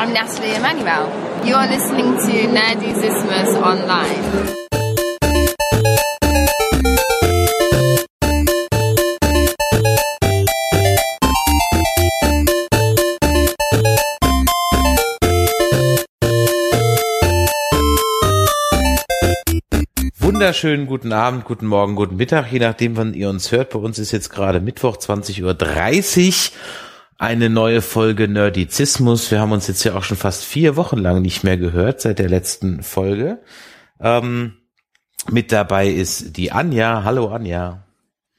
I'm Natalie Emmanuel. You're listening to Nerdysismus Online. wunderschönen guten Abend, guten Morgen, guten Mittag, je nachdem, wann ihr uns hört. Bei uns ist jetzt gerade Mittwoch, 20.30 Uhr. Eine neue Folge Nerdizismus. Wir haben uns jetzt ja auch schon fast vier Wochen lang nicht mehr gehört, seit der letzten Folge. Ähm, mit dabei ist die Anja. Hallo Anja.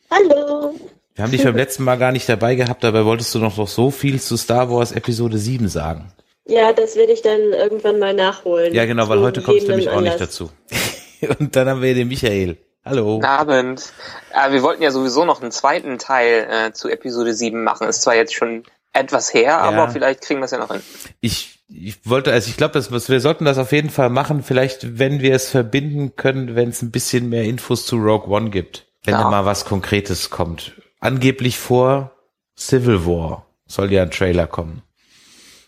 Hallo. Wir haben dich beim letzten Mal gar nicht dabei gehabt, dabei wolltest du noch, noch so viel zu Star Wars Episode 7 sagen. Ja, das werde ich dann irgendwann mal nachholen. Ja, genau, weil heute kommst du nämlich auch nicht dazu. Und dann haben wir den Michael. Hallo. Guten Abend. Äh, wir wollten ja sowieso noch einen zweiten Teil äh, zu Episode 7 machen. Ist zwar jetzt schon etwas her, ja. aber vielleicht kriegen wir es ja noch hin. Ich, ich wollte, also ich glaube, wir sollten das auf jeden Fall machen. Vielleicht, wenn wir es verbinden können, wenn es ein bisschen mehr Infos zu Rogue One gibt. Wenn ja. da mal was Konkretes kommt. Angeblich vor Civil War soll ja ein Trailer kommen.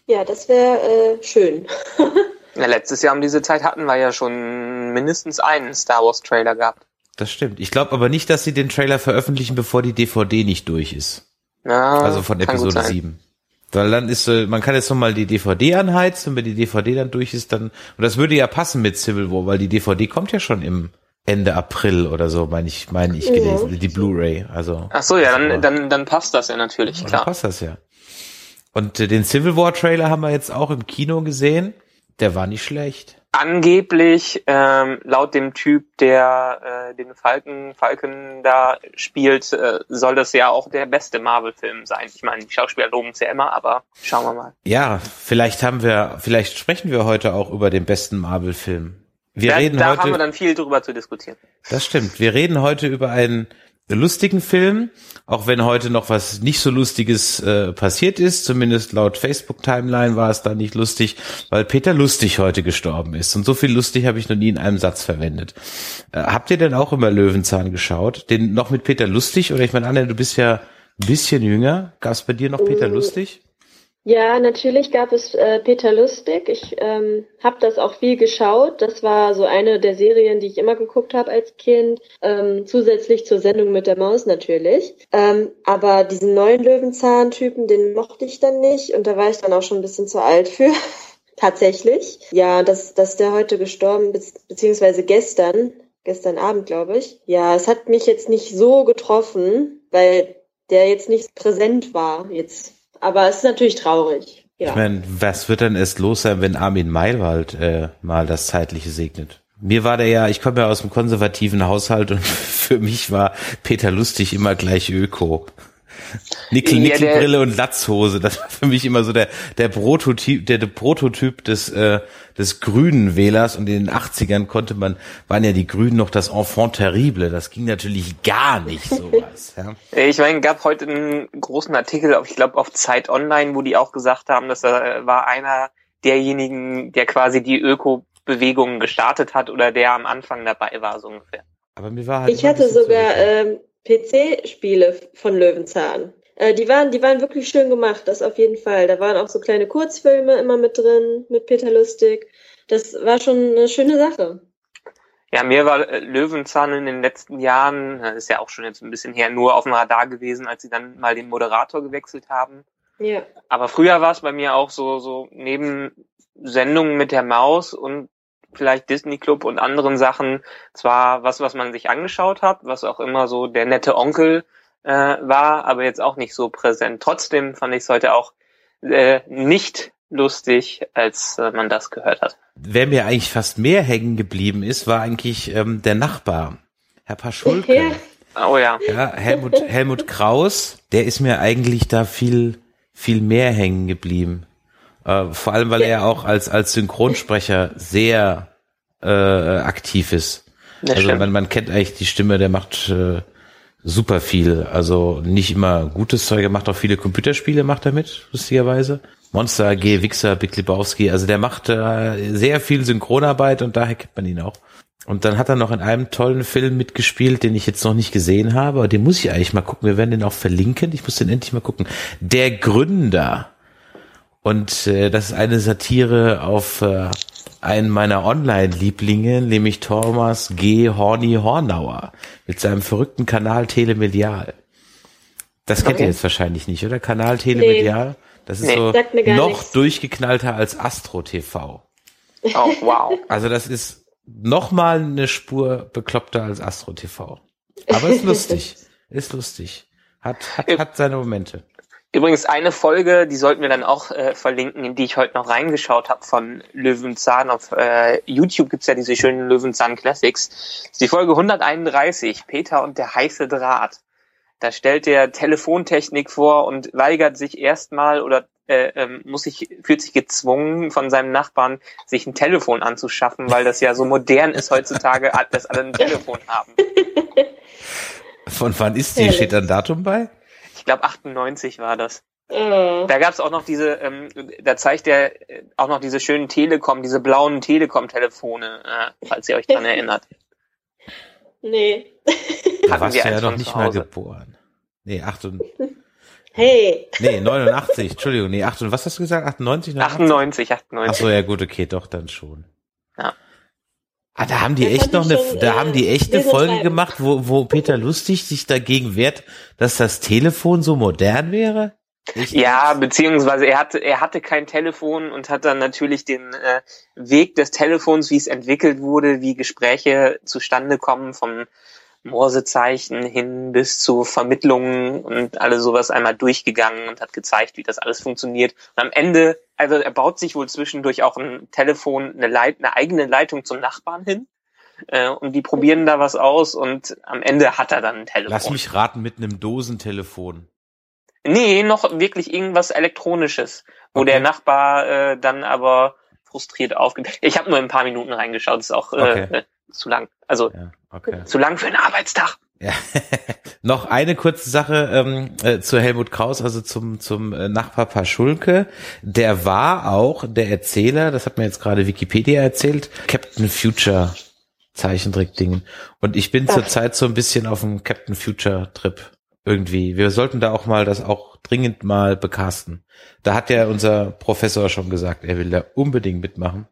Ja, das wäre äh, schön. Ja, letztes Jahr um diese Zeit hatten wir ja schon mindestens einen Star Wars Trailer gehabt. Das stimmt. Ich glaube aber nicht, dass sie den Trailer veröffentlichen, bevor die DVD nicht durch ist. Ja, also von Episode 7. Weil dann ist, äh, man kann jetzt nochmal die DVD anheizen und wenn die DVD dann durch ist, dann, und das würde ja passen mit Civil War, weil die DVD kommt ja schon im Ende April oder so, meine ich, meine ich gelesen, ja. die Blu-ray, also. Ach so, ja, dann, dann, dann passt das ja natürlich, klar. Dann passt das ja. Und äh, den Civil War Trailer haben wir jetzt auch im Kino gesehen. Der war nicht schlecht. Angeblich, ähm, laut dem Typ, der äh, den Falken, Falken da spielt, äh, soll das ja auch der beste Marvel-Film sein. Ich meine, die Schauspieler loben es ja immer, aber schauen wir mal. Ja, vielleicht haben wir, vielleicht sprechen wir heute auch über den besten Marvel-Film. Wir da, reden da heute, haben wir dann viel drüber zu diskutieren. Das stimmt. Wir reden heute über einen lustigen Film, auch wenn heute noch was nicht so Lustiges äh, passiert ist, zumindest laut Facebook-Timeline war es da nicht lustig, weil Peter Lustig heute gestorben ist. Und so viel lustig habe ich noch nie in einem Satz verwendet. Äh, habt ihr denn auch immer Löwenzahn geschaut? Den noch mit Peter Lustig? Oder ich meine, Anne, du bist ja ein bisschen jünger. Gab es bei dir noch Peter Lustig? Ja, natürlich gab es äh, Peter Lustig. Ich ähm, habe das auch viel geschaut. Das war so eine der Serien, die ich immer geguckt habe als Kind. Ähm, zusätzlich zur Sendung mit der Maus natürlich. Ähm, aber diesen neuen Löwenzahn-Typen, den mochte ich dann nicht. Und da war ich dann auch schon ein bisschen zu alt für. Tatsächlich. Ja, dass, dass der heute gestorben ist, beziehungsweise gestern, gestern Abend, glaube ich. Ja, es hat mich jetzt nicht so getroffen, weil der jetzt nicht präsent war. Jetzt aber es ist natürlich traurig. Ja. Ich meine, was wird dann erst los sein, wenn Armin Maywald äh, mal das Zeitliche segnet? Mir war der ja, ich komme ja aus einem konservativen Haushalt und für mich war Peter Lustig immer gleich Öko. Nickel, Nickelbrille ja, und Latzhose. Das war für mich immer so der, der Prototyp, der, der Prototyp des, äh, des grünen Wählers. Und in den 80ern konnte man, waren ja die Grünen noch das Enfant terrible. Das ging natürlich gar nicht sowas. ja. Ich meine, gab heute einen großen Artikel, ich glaube auf Zeit Online, wo die auch gesagt haben, dass er war einer derjenigen, der quasi die Öko-Bewegung gestartet hat oder der am Anfang dabei war, so ungefähr. Aber mir war halt ich hatte sogar ähm, PC-Spiele von Löwenzahn. Äh, die waren, die waren wirklich schön gemacht, das auf jeden Fall. Da waren auch so kleine Kurzfilme immer mit drin, mit Peter Lustig. Das war schon eine schöne Sache. Ja, mir war äh, Löwenzahn in den letzten Jahren, ist ja auch schon jetzt ein bisschen her, nur auf dem Radar gewesen, als sie dann mal den Moderator gewechselt haben. Ja. Aber früher war es bei mir auch so, so neben Sendungen mit der Maus und vielleicht Disney Club und anderen Sachen zwar was, was man sich angeschaut hat, was auch immer so der nette Onkel äh, war, aber jetzt auch nicht so präsent. Trotzdem fand ich es heute auch äh, nicht lustig, als äh, man das gehört hat. Wer mir eigentlich fast mehr hängen geblieben ist, war eigentlich ähm, der Nachbar, Herr Paschulke. Oh ja. Ja, Helmut, Helmut Kraus, der ist mir eigentlich da viel, viel mehr hängen geblieben. Äh, vor allem, weil er ja auch als, als Synchronsprecher sehr äh, aktiv ist. Das also man, man kennt eigentlich die Stimme, der macht äh, super viel. Also nicht immer gutes Zeug, er macht auch viele Computerspiele, macht er mit, lustigerweise. Monster AG, Wixer, Big Lebowski, also der macht äh, sehr viel Synchronarbeit und daher kennt man ihn auch. Und dann hat er noch in einem tollen Film mitgespielt, den ich jetzt noch nicht gesehen habe, aber den muss ich eigentlich mal gucken. Wir werden den auch verlinken. Ich muss den endlich mal gucken. Der Gründer Und äh, das ist eine Satire auf äh, einen meiner Online-Lieblinge, nämlich Thomas G. Horny Hornauer mit seinem verrückten Kanal Telemedial. Das kennt okay. ihr jetzt wahrscheinlich nicht, oder? Kanal Telemedial? Nee. Das ist nee, so noch nichts. durchgeknallter als Astro TV. Oh, wow. Also das ist noch mal eine Spur bekloppter als Astro TV. Aber ist lustig. ist lustig. Hat, hat, hat seine Momente. Übrigens eine Folge, die sollten wir dann auch äh, verlinken, in die ich heute noch reingeschaut habe von Löwenzahn. Auf äh, YouTube gibt's ja diese schönen Löwenzahn Classics. Das ist die Folge 131, Peter und der heiße Draht. Da stellt er Telefontechnik vor und weigert sich erstmal oder äh, ähm, muss sich, fühlt sich gezwungen von seinem Nachbarn, sich ein Telefon anzuschaffen, weil das ja so modern ist heutzutage, dass alle ein Telefon haben. Von wann ist die? Steht da ein Datum bei? Ich glaube 98 war das. Mhm. Da gab es auch noch diese, ähm, da zeigt er äh, auch noch diese schönen Telekom, diese blauen Telekom-Telefone, äh, falls ihr euch dran erinnert. Nee. Da warst du ja noch nicht mal geboren. Nee, 98. Hey. Nee, 89, Entschuldigung, nee, 88, was hast du gesagt? 98, 98, 98. Ach so, ja gut, okay, doch, dann schon. Ja. Ah, da haben die das echt noch eine, schon, da äh, haben die echt eine Folge treiben. gemacht, wo, wo Peter Lustig sich dagegen wehrt, dass das Telefon so modern wäre? Ich ja, beziehungsweise er hatte, er hatte kein Telefon und hat dann natürlich den äh, Weg des Telefons, wie es entwickelt wurde, wie Gespräche zustande kommen, vom Morsezeichen hin bis zu Vermittlungen und alles sowas einmal durchgegangen und hat gezeigt, wie das alles funktioniert. Und am Ende, also er baut sich wohl zwischendurch auch ein Telefon, eine, Leit eine eigene Leitung zum Nachbarn hin. Äh, und die probieren da was aus und am Ende hat er dann ein Telefon. Lass mich raten, mit einem Dosentelefon. Nee, noch wirklich irgendwas Elektronisches, wo okay. der Nachbar äh, dann aber frustriert aufgeht. Ich habe nur ein paar Minuten reingeschaut, ist auch äh, okay. äh, zu lang. Also ja, okay. zu lang für einen Arbeitstag. Ja. Noch eine kurze Sache ähm, äh, zu Helmut Kraus, also zum zum äh, Nachbar Paschulke. Der war auch der Erzähler, das hat mir jetzt gerade Wikipedia erzählt, Captain Future Zeichentrick-Dingen. Und ich bin zurzeit so ein bisschen auf dem Captain Future Trip irgendwie. Wir sollten da auch mal das auch dringend mal bekasten. Da hat ja unser Professor schon gesagt, er will da unbedingt mitmachen.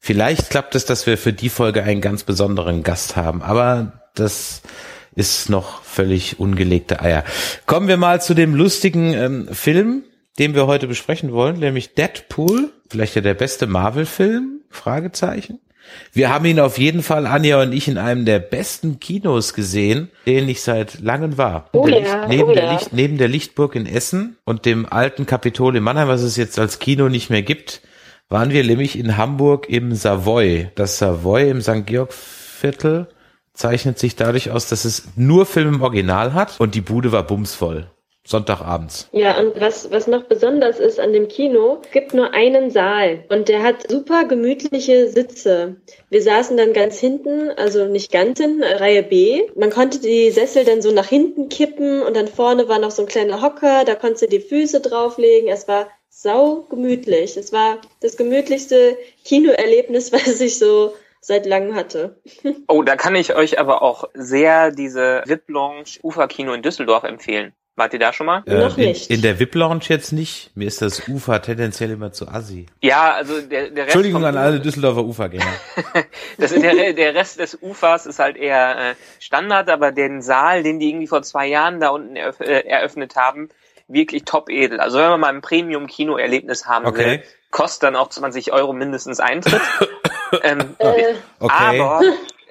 Vielleicht klappt es, dass wir für die Folge einen ganz besonderen Gast haben, aber das ist noch völlig ungelegte Eier. Kommen wir mal zu dem lustigen ähm, Film, den wir heute besprechen wollen, nämlich Deadpool, vielleicht ja der beste Marvel-Film? Fragezeichen. Wir haben ihn auf jeden Fall, Anja und ich, in einem der besten Kinos gesehen, den ich seit langem war. Oh der ja, Licht, neben, oh der ja. Licht, neben der Lichtburg in Essen und dem alten Kapitol in Mannheim, was es jetzt als Kino nicht mehr gibt, waren wir nämlich in Hamburg im Savoy. Das Savoy im St. Georg Viertel zeichnet sich dadurch aus, dass es nur Film im Original hat und die Bude war bumsvoll. Sonntagabends. Ja, und was, was noch besonders ist an dem Kino, gibt nur einen Saal und der hat super gemütliche Sitze. Wir saßen dann ganz hinten, also nicht ganz hinten, Reihe B. Man konnte die Sessel dann so nach hinten kippen und dann vorne war noch so ein kleiner Hocker, da konntest du die Füße drauflegen. Es war sau gemütlich. Es war das gemütlichste Kinoerlebnis, was ich so seit langem hatte. oh, da kann ich euch aber auch sehr diese VIP Lounge Uferkino in Düsseldorf empfehlen. Wart ihr da schon mal? Äh, Noch nicht. In, in der VIP-Lounge jetzt nicht. Mir ist das Ufer tendenziell immer zu assi. Ja, also der, der Rest Entschuldigung an alle Düsseldorfer Ufergänger. das, der, der Rest des Ufers ist halt eher äh, Standard, aber den Saal, den die irgendwie vor zwei Jahren da unten eröff äh, eröffnet haben, wirklich top edel. Also wenn man mal ein Premium-Kino-Erlebnis haben Okay. will, kostet dann auch 20 Euro mindestens Eintritt. ähm, Äh, Okay. Aber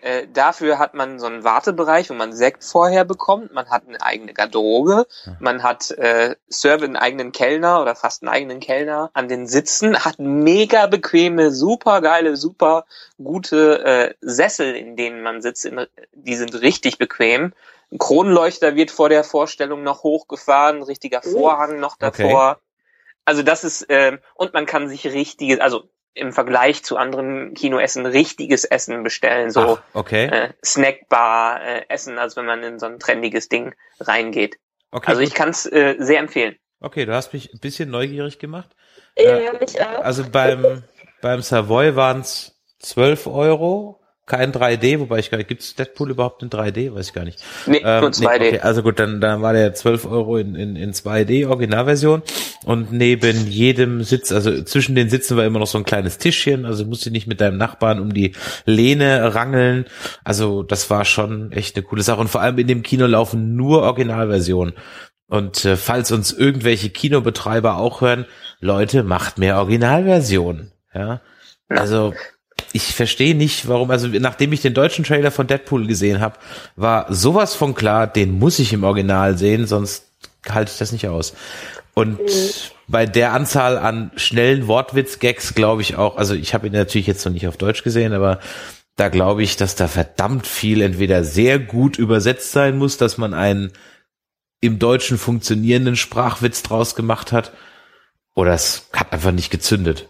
äh, dafür hat man so einen Wartebereich, wo man Sekt vorher bekommt. Man hat eine eigene Garderobe. Man hat äh, Serve einen eigenen Kellner oder fast einen eigenen Kellner an den Sitzen. Hat mega bequeme, super geile, super gute äh, Sessel, in denen man sitzt. In, die sind richtig bequem. Ein Kronleuchter wird vor der Vorstellung noch hochgefahren, richtiger Vorhang noch davor. Also das ist, ähm, und man kann sich richtiges, also im Vergleich zu anderen Kinoessen richtiges Essen bestellen, so Ach, okay. äh, Snackbar äh, Essen, als wenn man in so ein trendiges Ding reingeht. okay. Also ich kann es äh, sehr empfehlen. okay, du hast mich ein bisschen neugierig gemacht. ja, Äh, mich auch. Also beim, beim Savoy waren es 12 Euro kein 3D, wobei ich gar nicht, gibt's Deadpool überhaupt in 3D? Weiß ich gar nicht. Nee, ähm, nur 2D. Nee, okay, also gut, dann, dann war der 12 Euro in, in, in 2D Originalversion und neben jedem Sitz, also zwischen den Sitzen war immer noch so ein kleines Tischchen, also musst du nicht mit deinem Nachbarn um die Lehne rangeln. Also das war schon echt eine coole Sache und vor allem in dem Kino laufen nur Originalversionen. Und äh, falls uns irgendwelche Kinobetreiber auch hören, Leute, macht mehr Originalversionen. Ja, also ich verstehe nicht, warum, also nachdem ich den deutschen Trailer von Deadpool gesehen habe, war sowas von klar, den muss ich im Original sehen, sonst halte ich das nicht aus. Und mhm. bei der Anzahl an schnellen Wortwitz-Gags glaube ich auch, also ich habe ihn natürlich jetzt noch nicht auf Deutsch gesehen, aber da glaube ich, dass da verdammt viel entweder sehr gut übersetzt sein muss, dass man einen im Deutschen funktionierenden Sprachwitz draus gemacht hat, oder es hat einfach nicht gezündet.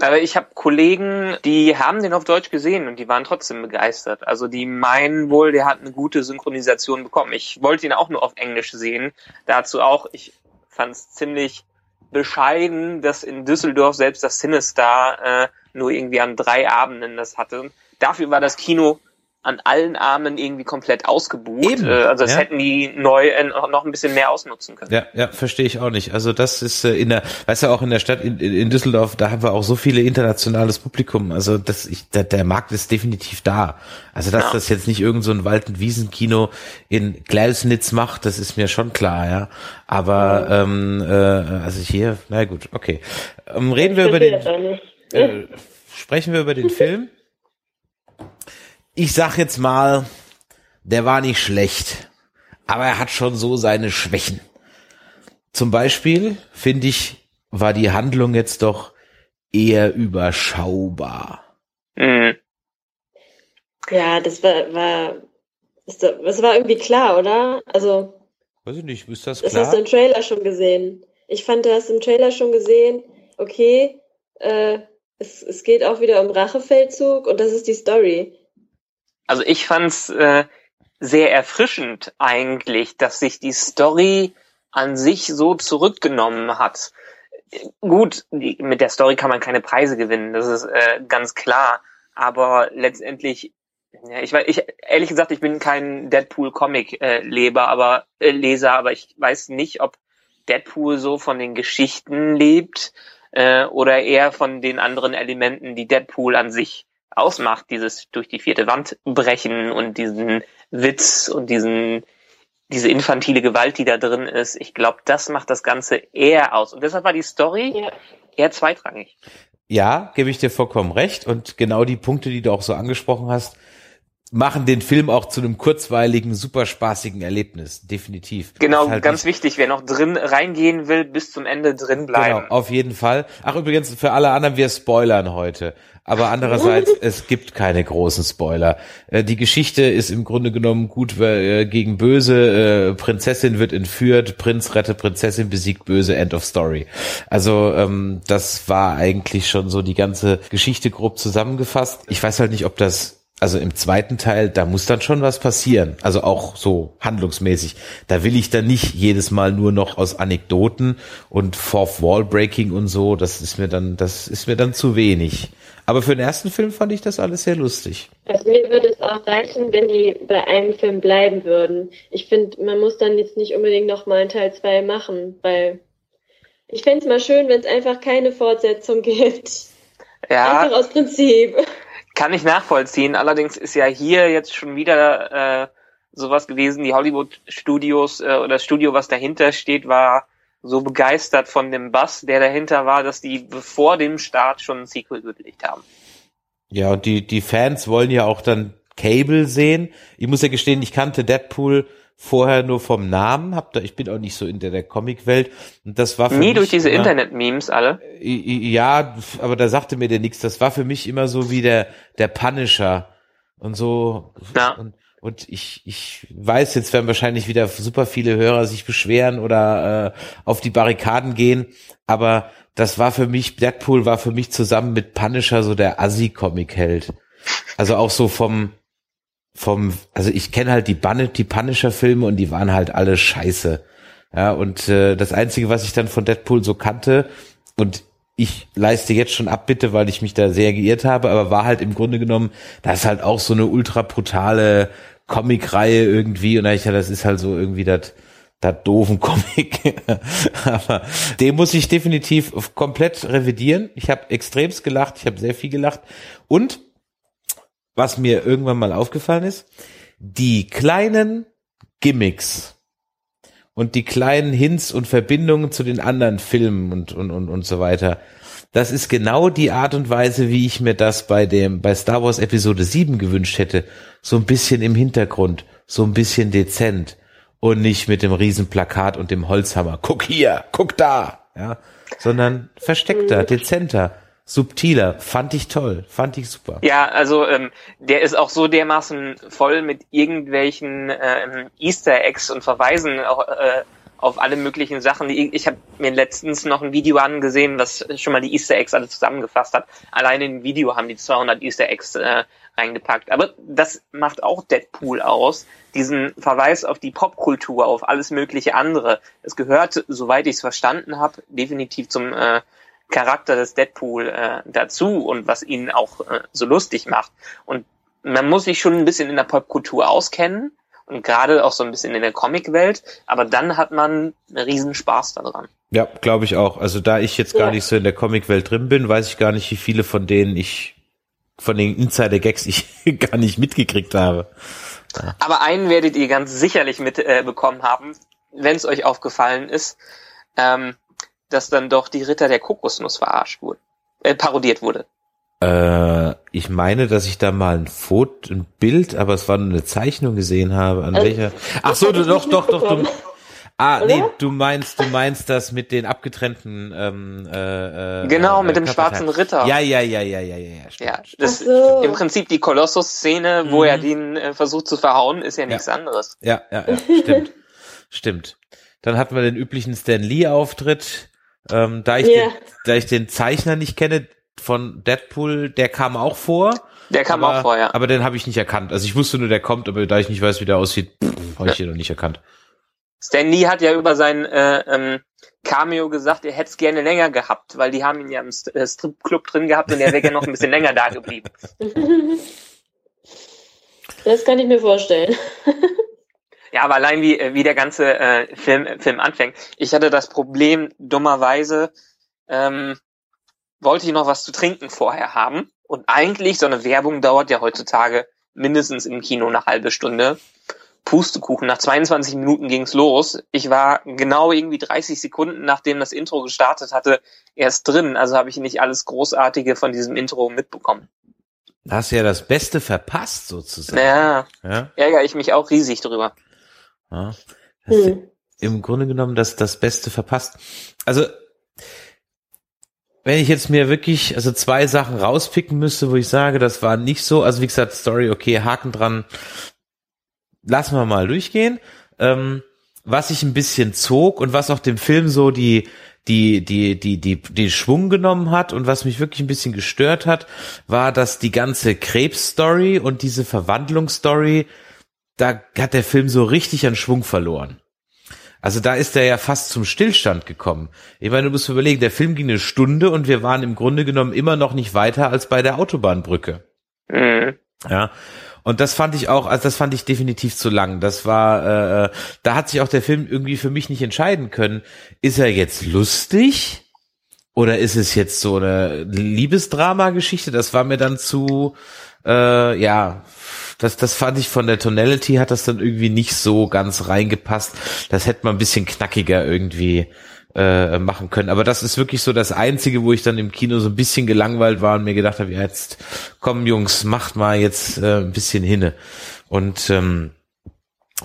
Aber ich habe Kollegen, die haben den auf Deutsch gesehen und die waren trotzdem begeistert. Also die meinen wohl, der hat eine gute Synchronisation bekommen. Ich wollte ihn auch nur auf Englisch sehen. Dazu auch, ich fand es ziemlich bescheiden, dass in Düsseldorf selbst das Sinister äh, nur irgendwie an drei Abenden das hatte. Dafür war das Kino an allen Armen irgendwie komplett ausgebucht. Eben, äh, also das ja. hätten die neu äh, noch ein bisschen mehr ausnutzen können. Ja, ja, verstehe ich auch nicht. Also das ist äh, in der, weißt du auch in der Stadt in, in Düsseldorf, da haben wir auch so viele internationales Publikum. Also das, ich, der, der Markt ist definitiv da. Also dass ja. das jetzt nicht irgend so ein Wald- und Wiesenkino in Gleisnitz macht, das ist mir schon klar, ja. Aber ähm, äh, also hier, na gut, okay. Ähm, reden wir über den. Äh, sprechen wir über den Film ich sag jetzt mal, der war nicht schlecht, aber er hat schon so seine Schwächen. Zum Beispiel, finde ich, war die Handlung jetzt doch eher überschaubar. Mhm. Ja, das war, war, das war irgendwie klar, oder? Also. Weiß ich nicht, ist das klar? Das hast du im Trailer schon gesehen. Ich fand, du hast im Trailer schon gesehen, okay, äh, es, es geht auch wieder um Rachefeldzug und das ist die Story. Also ich fand's äh, sehr erfrischend eigentlich, dass sich die Story an sich so zurückgenommen hat. Gut, die, mit der Story kann man keine Preise gewinnen, das ist äh, ganz klar. Aber letztendlich, ja, ich weiß, ich ehrlich gesagt, ich bin kein Deadpool-Comic-Leber, aber äh, Leser, aber ich weiß nicht, ob Deadpool so von den Geschichten lebt äh, oder eher von den anderen Elementen, die Deadpool an sich ausmacht, dieses durch die vierte Wand brechen und diesen Witz und diesen diese infantile Gewalt, die da drin ist, ich glaube, das macht das Ganze eher aus. Und deshalb war die Story ja. eher zweitrangig. Ja, gebe ich dir vollkommen recht. Und genau die Punkte, die du auch so angesprochen hast, machen den Film auch zu einem kurzweiligen, super spaßigen Erlebnis, definitiv. Genau, halt ganz wichtig, wer noch drin reingehen will, bis zum Ende drin bleiben. Genau, auf jeden Fall. Ach, übrigens, für alle anderen, wir spoilern heute. Aber andererseits, es gibt keine großen Spoiler. Äh, die Geschichte ist im Grunde genommen gut äh, gegen böse. Äh, Prinzessin wird entführt, Prinz rettet Prinzessin, besiegt böse, End of Story. Also ähm, das war eigentlich schon so die ganze Geschichte grob zusammengefasst. Ich weiß halt nicht, ob das also im zweiten Teil, da muss dann schon was passieren. Also auch so handlungsmäßig. Da will ich dann nicht jedes Mal nur noch aus Anekdoten und Fourth Wall Breaking und so. Das ist mir dann, das ist mir dann zu wenig. Aber für den ersten Film fand ich das alles sehr lustig. Also mir würde es auch reichen, wenn die bei einem Film bleiben würden. Ich finde, man muss dann jetzt nicht unbedingt nochmal einen Teil 2 machen, weil ich fände es mal schön, wenn es einfach keine Fortsetzung gibt. Ja. Einfach aus Prinzip. Kann ich nachvollziehen. Allerdings ist ja hier jetzt schon wieder äh, sowas gewesen. Die Hollywood-Studios äh, oder das Studio, was dahinter steht, war so begeistert von dem Bass, der dahinter war, dass die vor dem Start schon ein Sequel gelegt haben. Ja, und die, die Fans wollen ja auch dann Cable sehen. Ich muss ja gestehen, ich kannte Deadpool vorher nur vom Namen, hab da, ich bin auch nicht so in der, der Comic-Welt. Und das war für Nie mich durch diese Internet-Memes alle? Ja, aber da sagte mir der nichts. Das war für mich immer so wie der, der Punisher. Und so. Ja. Und, und ich, ich weiß, jetzt werden wahrscheinlich wieder super viele Hörer sich beschweren oder äh, auf die Barrikaden gehen. Aber das war für mich, Deadpool war für mich zusammen mit Punisher so der Assi-Comic-Held. Also auch so vom, vom, also ich kenne halt die, Banne, die Punisher-Filme und die waren halt alle scheiße. Ja, und äh, das Einzige, was ich dann von Deadpool so kannte, und ich leiste jetzt schon ab, bitte, weil ich mich da sehr geirrt habe, aber war halt im Grunde genommen, das ist halt auch so eine ultra brutale Comic-Reihe irgendwie und ich, ja, das ist halt so irgendwie das, das doofen Comic. aber den muss ich definitiv komplett revidieren. Ich habe extremst gelacht, ich habe sehr viel gelacht und was mir irgendwann mal aufgefallen ist, die kleinen Gimmicks und die kleinen Hints und Verbindungen zu den anderen Filmen und, und, und, und so weiter. Das ist genau die Art und Weise, wie ich mir das bei dem, bei Star Wars Episode 7 gewünscht hätte. So ein bisschen im Hintergrund, so ein bisschen dezent und nicht mit dem Riesenplakat und dem Holzhammer. Guck hier, guck da, ja, sondern versteckter, mhm. dezenter subtiler. Fand ich toll, fand ich super. Ja, also ähm, der ist auch so dermaßen voll mit irgendwelchen ähm, Easter Eggs und Verweisen auch, äh, auf alle möglichen Sachen. Ich, habe mir letztens noch ein Video angesehen, was schon mal die Easter Eggs alle zusammengefasst hat. Allein in dem Video haben die 200 Easter Eggs äh, reingepackt. Aber das macht auch Deadpool aus, diesen Verweis auf die Popkultur, auf alles mögliche andere. Es gehört, soweit ich es verstanden habe, definitiv zum äh, Charakter des Deadpool äh, dazu und was ihn auch äh, so lustig macht. Und man muss sich schon ein bisschen in der Popkultur auskennen und gerade auch so ein bisschen in der Comicwelt, aber dann hat man einen riesen Spaß daran. Ja, glaube ich auch. Also da ich jetzt gar ja. nicht so in der Comicwelt drin bin, weiß ich gar nicht, wie viele von denen ich von den Insider-Gags ich gar nicht mitgekriegt habe. Aber einen werdet ihr ganz sicherlich mitbekommen äh, haben, wenn es euch aufgefallen ist. Ähm, dass dann doch die Ritter der Kokosnuss verarscht wurde, äh, parodiert wurde. Äh, ich meine, dass ich da mal ein Foto, ein Bild, aber es war nur eine Zeichnung gesehen habe. An also, welcher? Ach so, du doch, doch, doch, du. Ah, Oder? nee, du meinst, du meinst das mit den abgetrennten ähm, äh, äh Genau, mit äh, dem schwarzen Ritter. Ja, ja, ja, ja, ja, ja, ja. Stimmt. Ja, das so. im Prinzip die Kolossus-Szene, mhm. wo er den äh, versucht zu verhauen, ist ja nichts ja. anderes. Ja, ja, ja, stimmt. stimmt. Dann hatten wir den üblichen Stan Lee-Auftritt. Ähm, da, ich yeah. den, da ich den Zeichner nicht kenne von Deadpool, der kam auch vor. Der kam aber, auch vor, ja. Aber den habe ich nicht erkannt. Also ich wusste nur, der kommt, aber da ich nicht weiß, wie der aussieht, habe ich ihn noch nicht erkannt. Stan Lee hat ja über sein äh, ähm, Cameo gesagt, er hätte es gerne länger gehabt, weil die haben ihn ja im St äh, Stripclub drin gehabt und er wäre gerne noch ein bisschen länger da geblieben. Das kann ich mir vorstellen. Ja, aber allein wie, wie der ganze äh, Film, Film anfängt. Ich hatte das Problem, dummerweise, ähm, wollte ich noch was zu trinken vorher haben. Und eigentlich, so eine Werbung dauert ja heutzutage mindestens im Kino eine halbe Stunde. Pustekuchen, nach 22 Minuten ging's los. Ich war genau irgendwie 30 Sekunden, nachdem das Intro gestartet hatte, erst drin. Also habe ich nicht alles Großartige von diesem Intro mitbekommen. Da hast du ja das Beste verpasst, sozusagen. Ja, ja. ärgere ich mich auch riesig drüber. Ja, hm. Im Grunde genommen das, das Beste verpasst. Also, wenn ich jetzt mir wirklich, also zwei Sachen rauspicken müsste, wo ich sage, das war nicht so, also wie gesagt, Story, okay, Haken dran, lassen wir mal durchgehen. Ähm, was ich ein bisschen zog und was auch dem Film so die, die, die, die, die, die Schwung genommen hat und was mich wirklich ein bisschen gestört hat, war, dass die ganze Krebs-Story und diese Verwandlungsstory da hat der Film so richtig an Schwung verloren. Also da ist er ja fast zum Stillstand gekommen. Ich meine, du musst überlegen, der Film ging eine Stunde und wir waren im Grunde genommen immer noch nicht weiter als bei der Autobahnbrücke. Mhm. Ja. Und das fand ich auch, also das fand ich definitiv zu lang. Das war, äh, da hat sich auch der Film irgendwie für mich nicht entscheiden können. Ist er jetzt lustig? Oder ist es jetzt so eine Liebesdrama-Geschichte? Das war mir dann zu, äh, ja, das, das fand ich von der Tonality hat das dann irgendwie nicht so ganz reingepasst. Das hätte man ein bisschen knackiger irgendwie äh, machen können. Aber das ist wirklich so das Einzige, wo ich dann im Kino so ein bisschen gelangweilt war und mir gedacht habe, ja, jetzt komm Jungs, macht mal jetzt äh, ein bisschen hinne. Und ähm,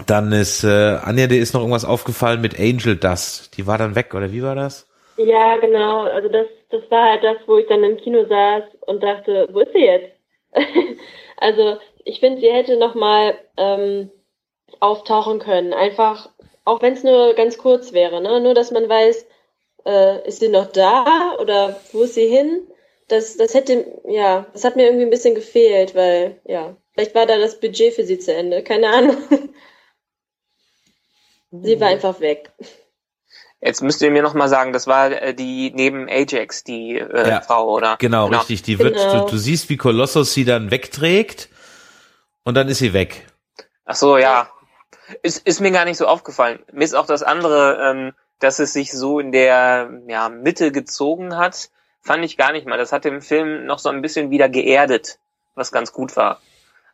dann ist äh, Anja, dir ist noch irgendwas aufgefallen mit Angel Dust. Die war dann weg, oder wie war das? Ja, genau. Also das, das war halt das, wo ich dann im Kino saß und dachte, wo ist sie jetzt? also ich finde, sie hätte nochmal ähm, auftauchen können. Einfach, auch wenn es nur ganz kurz wäre, ne? Nur, dass man weiß, äh, ist sie noch da oder wo ist sie hin? Das, das hätte, ja, das hat mir irgendwie ein bisschen gefehlt, weil, ja, vielleicht war da das Budget für sie zu Ende. Keine Ahnung. sie war einfach weg. Jetzt müsst ihr mir noch mal sagen, das war äh, die neben Ajax, die äh, ja, Frau, oder? Genau, genau. richtig. Die wird, genau. du, du siehst, wie Kolossus sie dann wegträgt und dann ist sie weg. Ach so, ja. Ist, ist mir gar nicht so aufgefallen. Mir ist auch das andere, ähm, dass es sich so in der ja, Mitte gezogen hat, fand ich gar nicht mal. Das hat dem Film noch so ein bisschen wieder geerdet, was ganz gut war.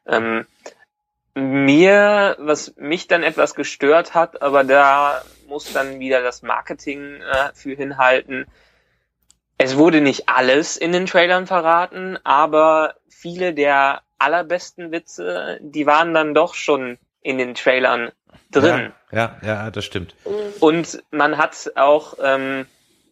Ähm, mir, was mich dann etwas gestört hat, aber da muss dann wieder das Marketing äh, für hinhalten. Es wurde nicht alles in den Trailern verraten, aber viele der allerbesten Witze, die waren dann doch schon in den Trailern drin. Ja, ja, ja das stimmt. Und man hat auch, ähm,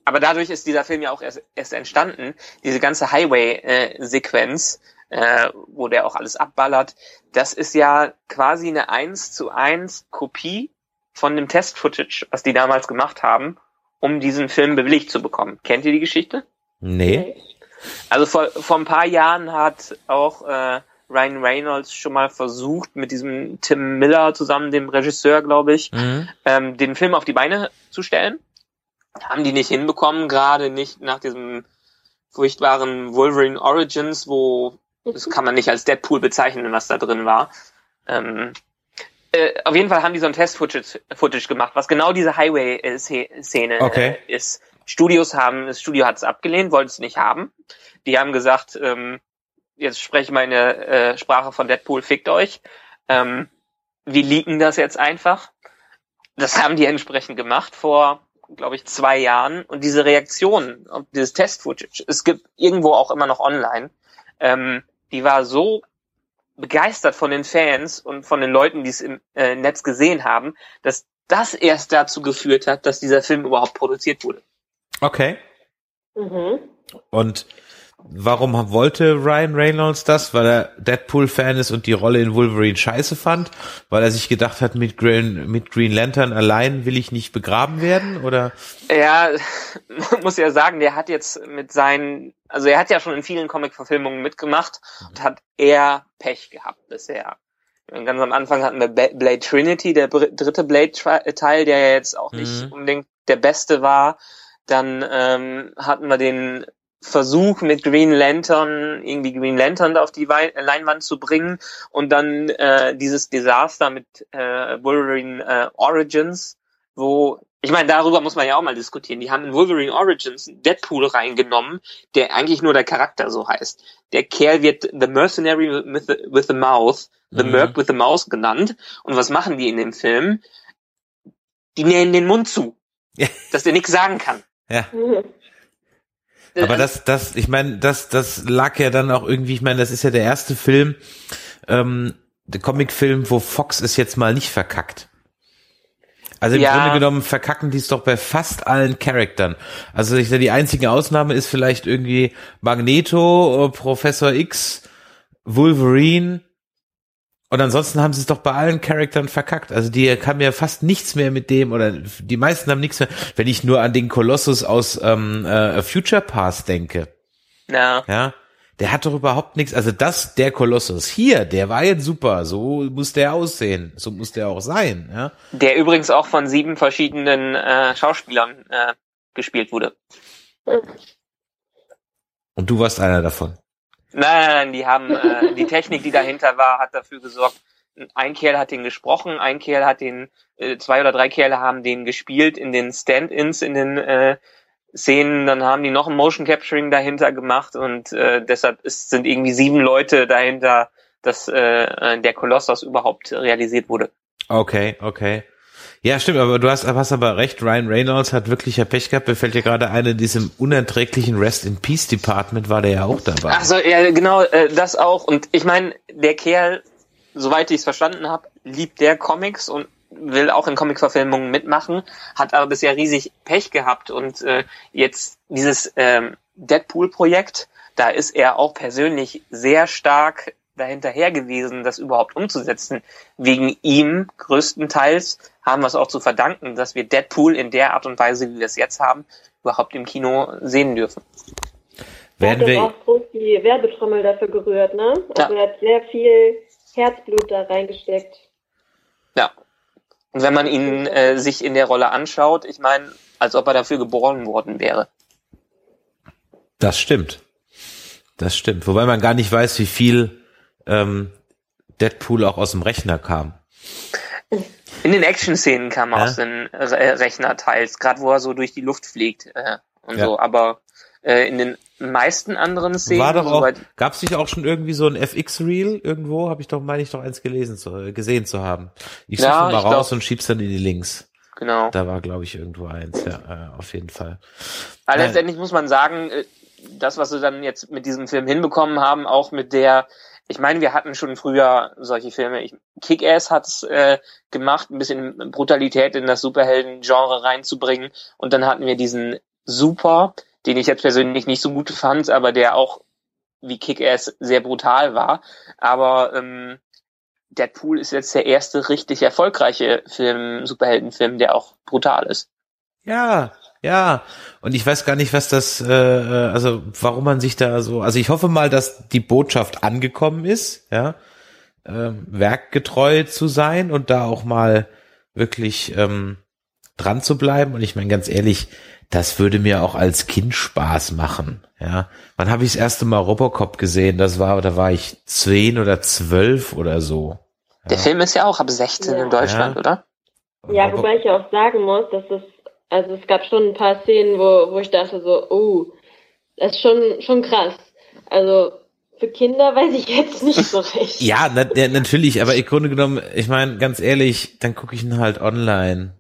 aber dadurch ist dieser Film ja auch erst, erst entstanden, diese ganze Highway-Sequenz, äh, wo der auch alles abballert, das ist ja quasi eine 1 zu 1 Kopie von dem Test-Footage, was die damals gemacht haben, um diesen Film bewilligt zu bekommen. Kennt ihr die Geschichte? Nee. Also vor, vor ein paar Jahren hat auch äh, Ryan Reynolds schon mal versucht, mit diesem Tim Miller zusammen, dem Regisseur, glaube ich, mhm. ähm, den Film auf die Beine zu stellen. Haben die nicht hinbekommen, gerade nicht nach diesem furchtbaren Wolverine Origins, wo das kann man nicht als Deadpool bezeichnen, was da drin war. Ähm, äh, auf jeden Fall haben die so ein Test-Footage Footage gemacht, was genau diese Highway-Szene okay. äh, ist. Studios haben, das Studio hat es abgelehnt, wollte es nicht haben. Die haben gesagt, ähm, jetzt spreche ich meine äh, Sprache von Deadpool, fickt euch. Ähm, wir leaken das jetzt einfach. Das haben die entsprechend gemacht vor, glaube ich, zwei Jahren. Und diese Reaktion dieses Test-Footage, es gibt irgendwo auch immer noch online, ähm, die war so begeistert von den Fans und von den Leuten, die es im äh, Netz gesehen haben, dass das erst dazu geführt hat, dass dieser Film überhaupt produziert wurde. Okay. Mhm. Und Warum wollte Ryan Reynolds das? Weil er Deadpool-Fan ist und die Rolle in Wolverine scheiße fand? Weil er sich gedacht hat, mit Green, mit Green Lantern allein will ich nicht begraben werden? Oder? Ja, muss ja sagen, der hat jetzt mit seinen, also er hat ja schon in vielen Comic-Verfilmungen mitgemacht und hat eher Pech gehabt bisher. Ganz am Anfang hatten wir Blade Trinity, der dritte Blade-Teil, der ja jetzt auch nicht mhm. unbedingt der beste war. Dann ähm, hatten wir den Versuch mit Green Lantern, irgendwie Green Lantern auf die Wei Leinwand zu bringen und dann äh, dieses Desaster mit äh, Wolverine äh, Origins, wo ich meine, darüber muss man ja auch mal diskutieren. Die haben in Wolverine Origins Deadpool reingenommen, der eigentlich nur der Charakter so heißt. Der Kerl wird The Mercenary with the, with the Mouth, The mhm. Merc with the Mouse genannt. Und was machen die in dem Film? Die nähen den Mund zu, dass der nichts sagen kann. Ja. Aber das, das, ich meine, das, das lag ja dann auch irgendwie, ich meine, das ist ja der erste Film, ähm, der Comicfilm, wo Fox es jetzt mal nicht verkackt. Also im ja. Grunde genommen verkacken die es doch bei fast allen Charaktern. Also ich, die einzige Ausnahme ist vielleicht irgendwie Magneto, Professor X, Wolverine und ansonsten haben sie es doch bei allen Charaktern verkackt. Also die haben ja fast nichts mehr mit dem, oder die meisten haben nichts mehr, wenn ich nur an den Kolossus aus ähm, äh, Future Pass denke. Ja. Ja. Der hat doch überhaupt nichts. Also das, der Kolossus hier, der war jetzt super. So muss der aussehen. So muss der auch sein. Ja. Der übrigens auch von sieben verschiedenen äh, Schauspielern äh, gespielt wurde. Und du warst einer davon. Nein, nein, nein, die haben äh, die Technik, die dahinter war, hat dafür gesorgt. Ein Kerl hat den gesprochen, ein Kerl hat den, äh, zwei oder drei Kerle haben den gespielt in den Stand-ins, in den äh, Szenen. Dann haben die noch ein Motion Capturing dahinter gemacht und äh, deshalb ist, sind irgendwie sieben Leute dahinter, dass äh, der Kolossus überhaupt realisiert wurde. Okay, okay. Ja, stimmt, aber du hast, hast aber recht, Ryan Reynolds hat wirklich ja Pech gehabt, mir fällt ja gerade ein, in diesem unerträglichen Rest in Peace Department war der ja auch dabei. Ach so, ja, genau, äh, das auch. Und ich meine, der Kerl, soweit ich es verstanden habe, liebt der Comics und will auch in Comic-Verfilmungen mitmachen, hat aber bisher riesig Pech gehabt und äh, jetzt dieses ähm, Deadpool-Projekt, da ist er auch persönlich sehr stark dahinterher gewesen, das überhaupt umzusetzen. Wegen ihm größtenteils haben wir es auch zu verdanken, dass wir Deadpool in der Art und Weise, wie wir es jetzt haben, überhaupt im Kino sehen dürfen. Werden er hat wir auch groß die Werbetrommel dafür gerührt, ne? Also ja. er hat sehr viel Herzblut da reingesteckt. Ja. Und wenn man ihn äh, sich in der Rolle anschaut, ich meine, als ob er dafür geboren worden wäre. Das stimmt. Das stimmt. Wobei man gar nicht weiß, wie viel ähm, Deadpool auch aus dem Rechner kam. In den Action-Szenen kam er ja? aus dem Re Rechner teils, gerade wo er so durch die Luft fliegt äh, und ja. so, aber äh, in den meisten anderen Szenen. War doch auch, gab es nicht auch schon irgendwie so ein FX-Reel irgendwo? Habe ich doch, meine ich doch eins gelesen zu, äh, gesehen zu haben. Ich suche ja, mal raus glaub, und schieb's dann in die Links. Genau. Da war, glaube ich, irgendwo eins, ja, äh, auf jeden Fall. Aber letztendlich muss man sagen, äh, das, was sie dann jetzt mit diesem Film hinbekommen haben, auch mit der, ich meine, wir hatten schon früher solche Filme. Kick-Ass hat's äh, gemacht, ein bisschen Brutalität in das Superhelden-Genre reinzubringen. Und dann hatten wir diesen Super, den ich jetzt persönlich nicht so gut fand, aber der auch wie Kick-Ass sehr brutal war. Aber ähm, Deadpool ist jetzt der erste richtig erfolgreiche Film, Superheldenfilm, der auch brutal ist. Ja, ja. Und ich weiß gar nicht, was das, äh, äh, also warum man sich da so, also ich hoffe mal, dass die Botschaft angekommen ist, ja, äh, werkgetreu zu sein und da auch mal wirklich ähm, dran zu bleiben. Und ich meine ganz ehrlich, das würde mir auch als Kind Spaß machen. Ja, wann habe ich das erste Mal Robocop gesehen? Das war, da war ich zehn oder zwölf oder so. Ja. Der Film ist ja auch ab 16 ja. in Deutschland, ja. oder? Ja, wobei ich auch sagen muss, dass es, also es gab schon ein paar Szenen, wo, wo ich dachte so, oh, das ist schon, schon krass. Also für Kinder weiß ich jetzt nicht so recht. ja, na, ja, natürlich, aber im Grunde genommen, ich meine, ganz ehrlich, dann gucke ich ihn halt online.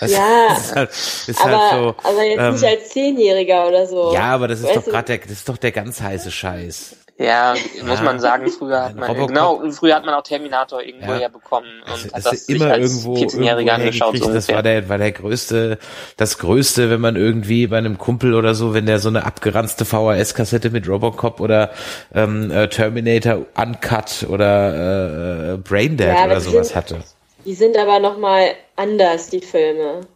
Das ja, ist halt, ist aber, halt so, aber jetzt ähm, nicht als Zehnjähriger oder so. Ja, aber das ist weißt doch gerade der, das ist doch der ganz heiße Scheiß. Ja, muss man sagen, früher hat man, genau, früher hat man auch Terminator irgendwo ja. herbekommen und hat das immer irgendwo, irgendwo angeschaut. So das war der, war der größte, das größte, wenn man irgendwie bei einem Kumpel oder so, wenn der so eine abgeranzte VHS-Kassette mit Robocop oder ähm, äh, Terminator Uncut oder äh, Braindead ja, oder sowas sind, hatte. Die sind aber nochmal anders, die Filme.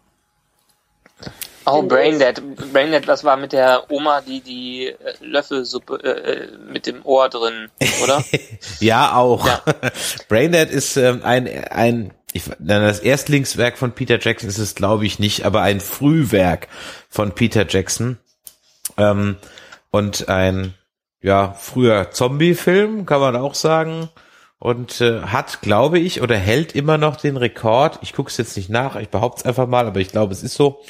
Oh, Braindead. Braindead, was war mit der Oma, die die äh, Löffelsuppe äh, äh, mit dem Ohr drin, oder? ja, auch. Ja. Braindead ist ähm, ein, ein ich, das Erstlingswerk von Peter Jackson ist es, glaube ich, nicht, aber ein Frühwerk von Peter Jackson. Ähm, und ein, ja, früher Zombie-Film, kann man auch sagen. Und äh, hat, glaube ich, oder hält immer noch den Rekord. Ich gucke es jetzt nicht nach, ich behaupte es einfach mal, aber ich glaube, es ist so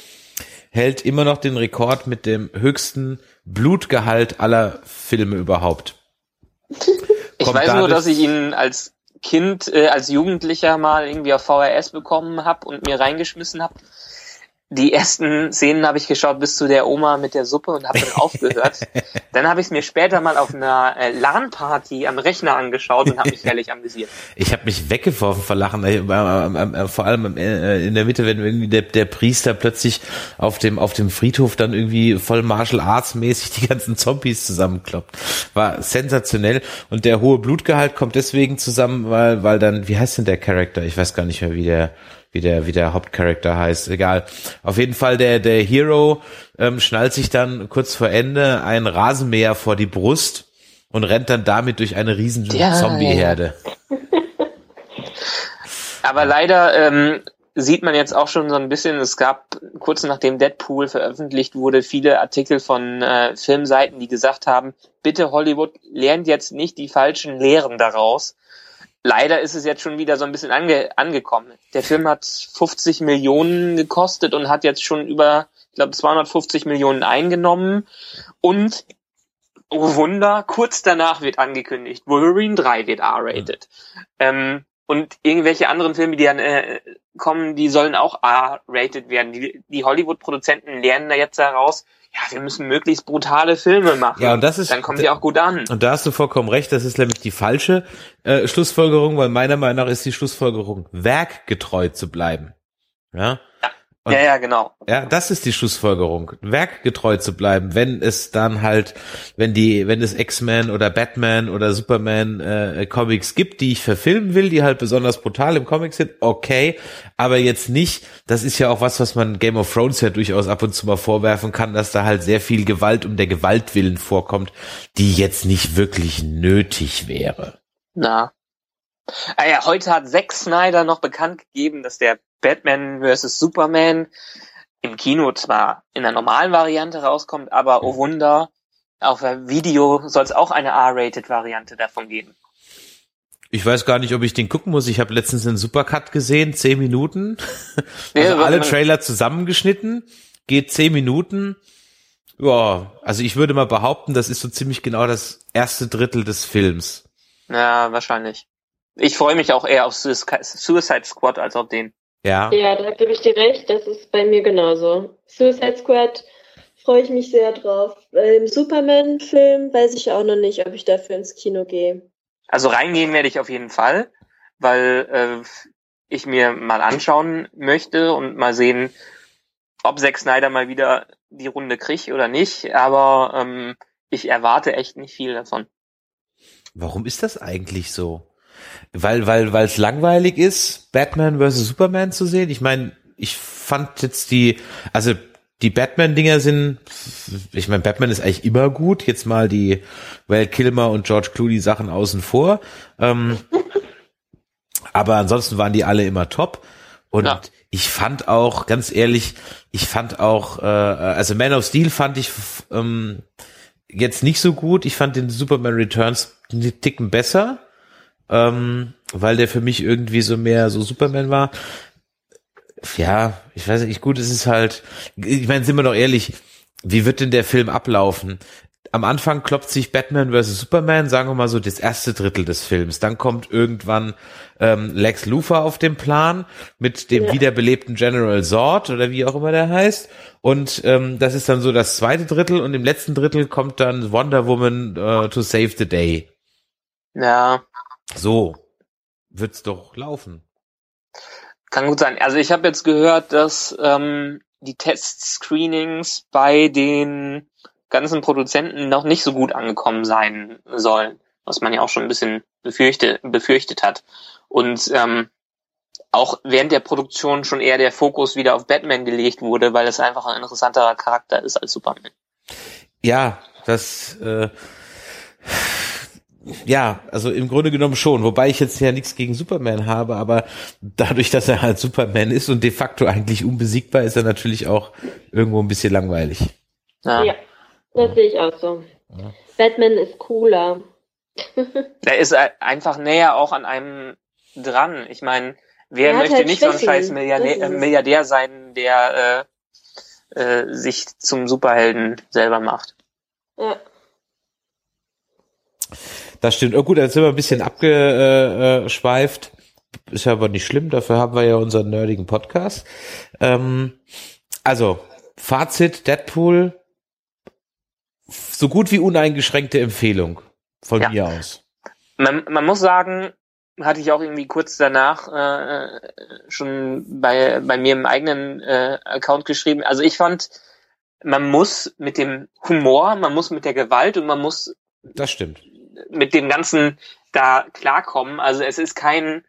hält immer noch den Rekord mit dem höchsten Blutgehalt aller Filme überhaupt. ich weiß nur, dass ich ihn als Kind, äh, als Jugendlicher mal irgendwie auf VHS bekommen habe und mir reingeschmissen habe die ersten Szenen habe ich geschaut bis zu der Oma mit der Suppe und habe dann aufgehört. dann habe ich es mir später mal auf einer äh, LAN-Party am Rechner angeschaut und habe mich herrlich amüsiert. Ich habe mich weggeworfen vor Lachen, äh, äh, vor allem in der Mitte, wenn irgendwie der, der Priester plötzlich auf dem auf dem Friedhof dann irgendwie voll Martial Arts mäßig die ganzen Zombies zusammenkloppt. War sensationell und der hohe Blutgehalt kommt deswegen zusammen, weil weil dann wie heißt denn der Charakter? Ich weiß gar nicht mehr, wie der wie der, wie der Hauptcharakter heißt, egal. Auf jeden Fall der, der Hero ähm, schnallt sich dann kurz vor Ende ein Rasenmäher vor die Brust und rennt dann damit durch eine riesen ja, Zombie-Herde. Aber leider ähm, sieht man jetzt auch schon so ein bisschen, es gab kurz nachdem Deadpool veröffentlicht wurde, viele Artikel von äh, Filmseiten, die gesagt haben, bitte Hollywood lernt jetzt nicht die falschen Lehren daraus leider ist es jetzt schon wieder so ein bisschen ange angekommen. Der Film hat 50 Millionen gekostet und hat jetzt schon über, ich glaube, 250 Millionen eingenommen. Und, oh Wunder, kurz danach wird angekündigt, Wolverine 3 wird R-rated. Mhm. Ähm, und irgendwelche anderen Filme, die dann äh, kommen, die sollen auch R-rated werden. Die, die Hollywood-Produzenten lernen da jetzt heraus, ja, wir müssen möglichst brutale Filme machen. Ja, und das ist, dann kommen die auch gut an. Und da hast du vollkommen recht, das ist nämlich die falsche äh, Schlussfolgerung, weil meiner Meinung nach ist die Schlussfolgerung, werkgetreu zu bleiben. Ja. ja. Und, ja, ja, genau. Ja, das ist die Schlussfolgerung, werkgetreu zu bleiben, wenn es dann halt, wenn die, wenn es X-Men oder Batman oder Superman äh, Comics gibt, die ich verfilmen will, die halt besonders brutal im Comic sind, okay, aber jetzt nicht, das ist ja auch was, was man Game of Thrones ja durchaus ab und zu mal vorwerfen kann, dass da halt sehr viel Gewalt um der Gewalt willen vorkommt, die jetzt nicht wirklich nötig wäre. Na, Ah ja, heute hat Zack Snyder noch bekannt gegeben, dass der Batman vs. Superman im Kino zwar in der normalen Variante rauskommt, aber oh Wunder, auf Video soll es auch eine R-Rated-Variante davon geben. Ich weiß gar nicht, ob ich den gucken muss. Ich habe letztens einen Supercut gesehen, zehn Minuten. Also alle Trailer zusammengeschnitten, geht zehn Minuten. Ja, also ich würde mal behaupten, das ist so ziemlich genau das erste Drittel des Films. Ja, wahrscheinlich. Ich freue mich auch eher auf Suicide Squad als auf den. Ja. Ja, da gebe ich dir recht. Das ist bei mir genauso. Suicide Squad freue ich mich sehr drauf. Im Superman-Film weiß ich auch noch nicht, ob ich dafür ins Kino gehe. Also reingehen werde ich auf jeden Fall, weil äh, ich mir mal anschauen möchte und mal sehen, ob Zack Snyder mal wieder die Runde kriegt oder nicht. Aber ähm, ich erwarte echt nicht viel davon. Warum ist das eigentlich so? Weil, weil, weil es langweilig ist, Batman vs. Superman zu sehen. Ich meine, ich fand jetzt die, also die Batman-Dinger sind, ich meine, Batman ist eigentlich immer gut. Jetzt mal die Val Kilmer und George Clooney Sachen außen vor. Ähm, aber ansonsten waren die alle immer top. Und ja. ich fand auch, ganz ehrlich, ich fand auch, äh, also Man of Steel fand ich ähm, jetzt nicht so gut. Ich fand den Superman Returns einen Ticken besser ähm, weil der für mich irgendwie so mehr so Superman war. Ja, ich weiß nicht, gut, es ist halt, ich meine, sind wir doch ehrlich, wie wird denn der Film ablaufen? Am Anfang klopft sich Batman vs. Superman, sagen wir mal so, das erste Drittel des Films. Dann kommt irgendwann ähm, Lex Luthor auf den Plan mit dem ja. wiederbelebten General Zord oder wie auch immer der heißt. Und ähm, das ist dann so das zweite Drittel und im letzten Drittel kommt dann Wonder Woman uh, to save the day. Ja. So wird's doch laufen. Kann gut sein. Also ich habe jetzt gehört, dass ähm, die Test-Screenings bei den ganzen Produzenten noch nicht so gut angekommen sein sollen, was man ja auch schon ein bisschen befürchte, befürchtet hat. Und ähm, auch während der Produktion schon eher der Fokus wieder auf Batman gelegt wurde, weil es einfach ein interessanterer Charakter ist als Superman. Ja, das äh, ja, also im Grunde genommen schon, wobei ich jetzt ja nichts gegen Superman habe, aber dadurch, dass er halt Superman ist und de facto eigentlich unbesiegbar, ist er natürlich auch irgendwo ein bisschen langweilig. Ja, ja das sehe ich auch so. Ja. Batman ist cooler. er ist einfach näher auch an einem dran. Ich meine, wer möchte halt nicht Schwächen. so ein scheiß Milliardär, Milliardär sein, der äh, äh, sich zum Superhelden selber macht? Ja. Das stimmt. Oh gut, jetzt sind wir ein bisschen abgeschweift. Ist ja aber nicht schlimm, dafür haben wir ja unseren nerdigen Podcast. Ähm, also, Fazit, Deadpool, so gut wie uneingeschränkte Empfehlung von ja. mir aus. Man, man muss sagen, hatte ich auch irgendwie kurz danach äh, schon bei, bei mir im eigenen äh, Account geschrieben. Also ich fand, man muss mit dem Humor, man muss mit der Gewalt und man muss das stimmt mit dem Ganzen da klarkommen. Also es ist kein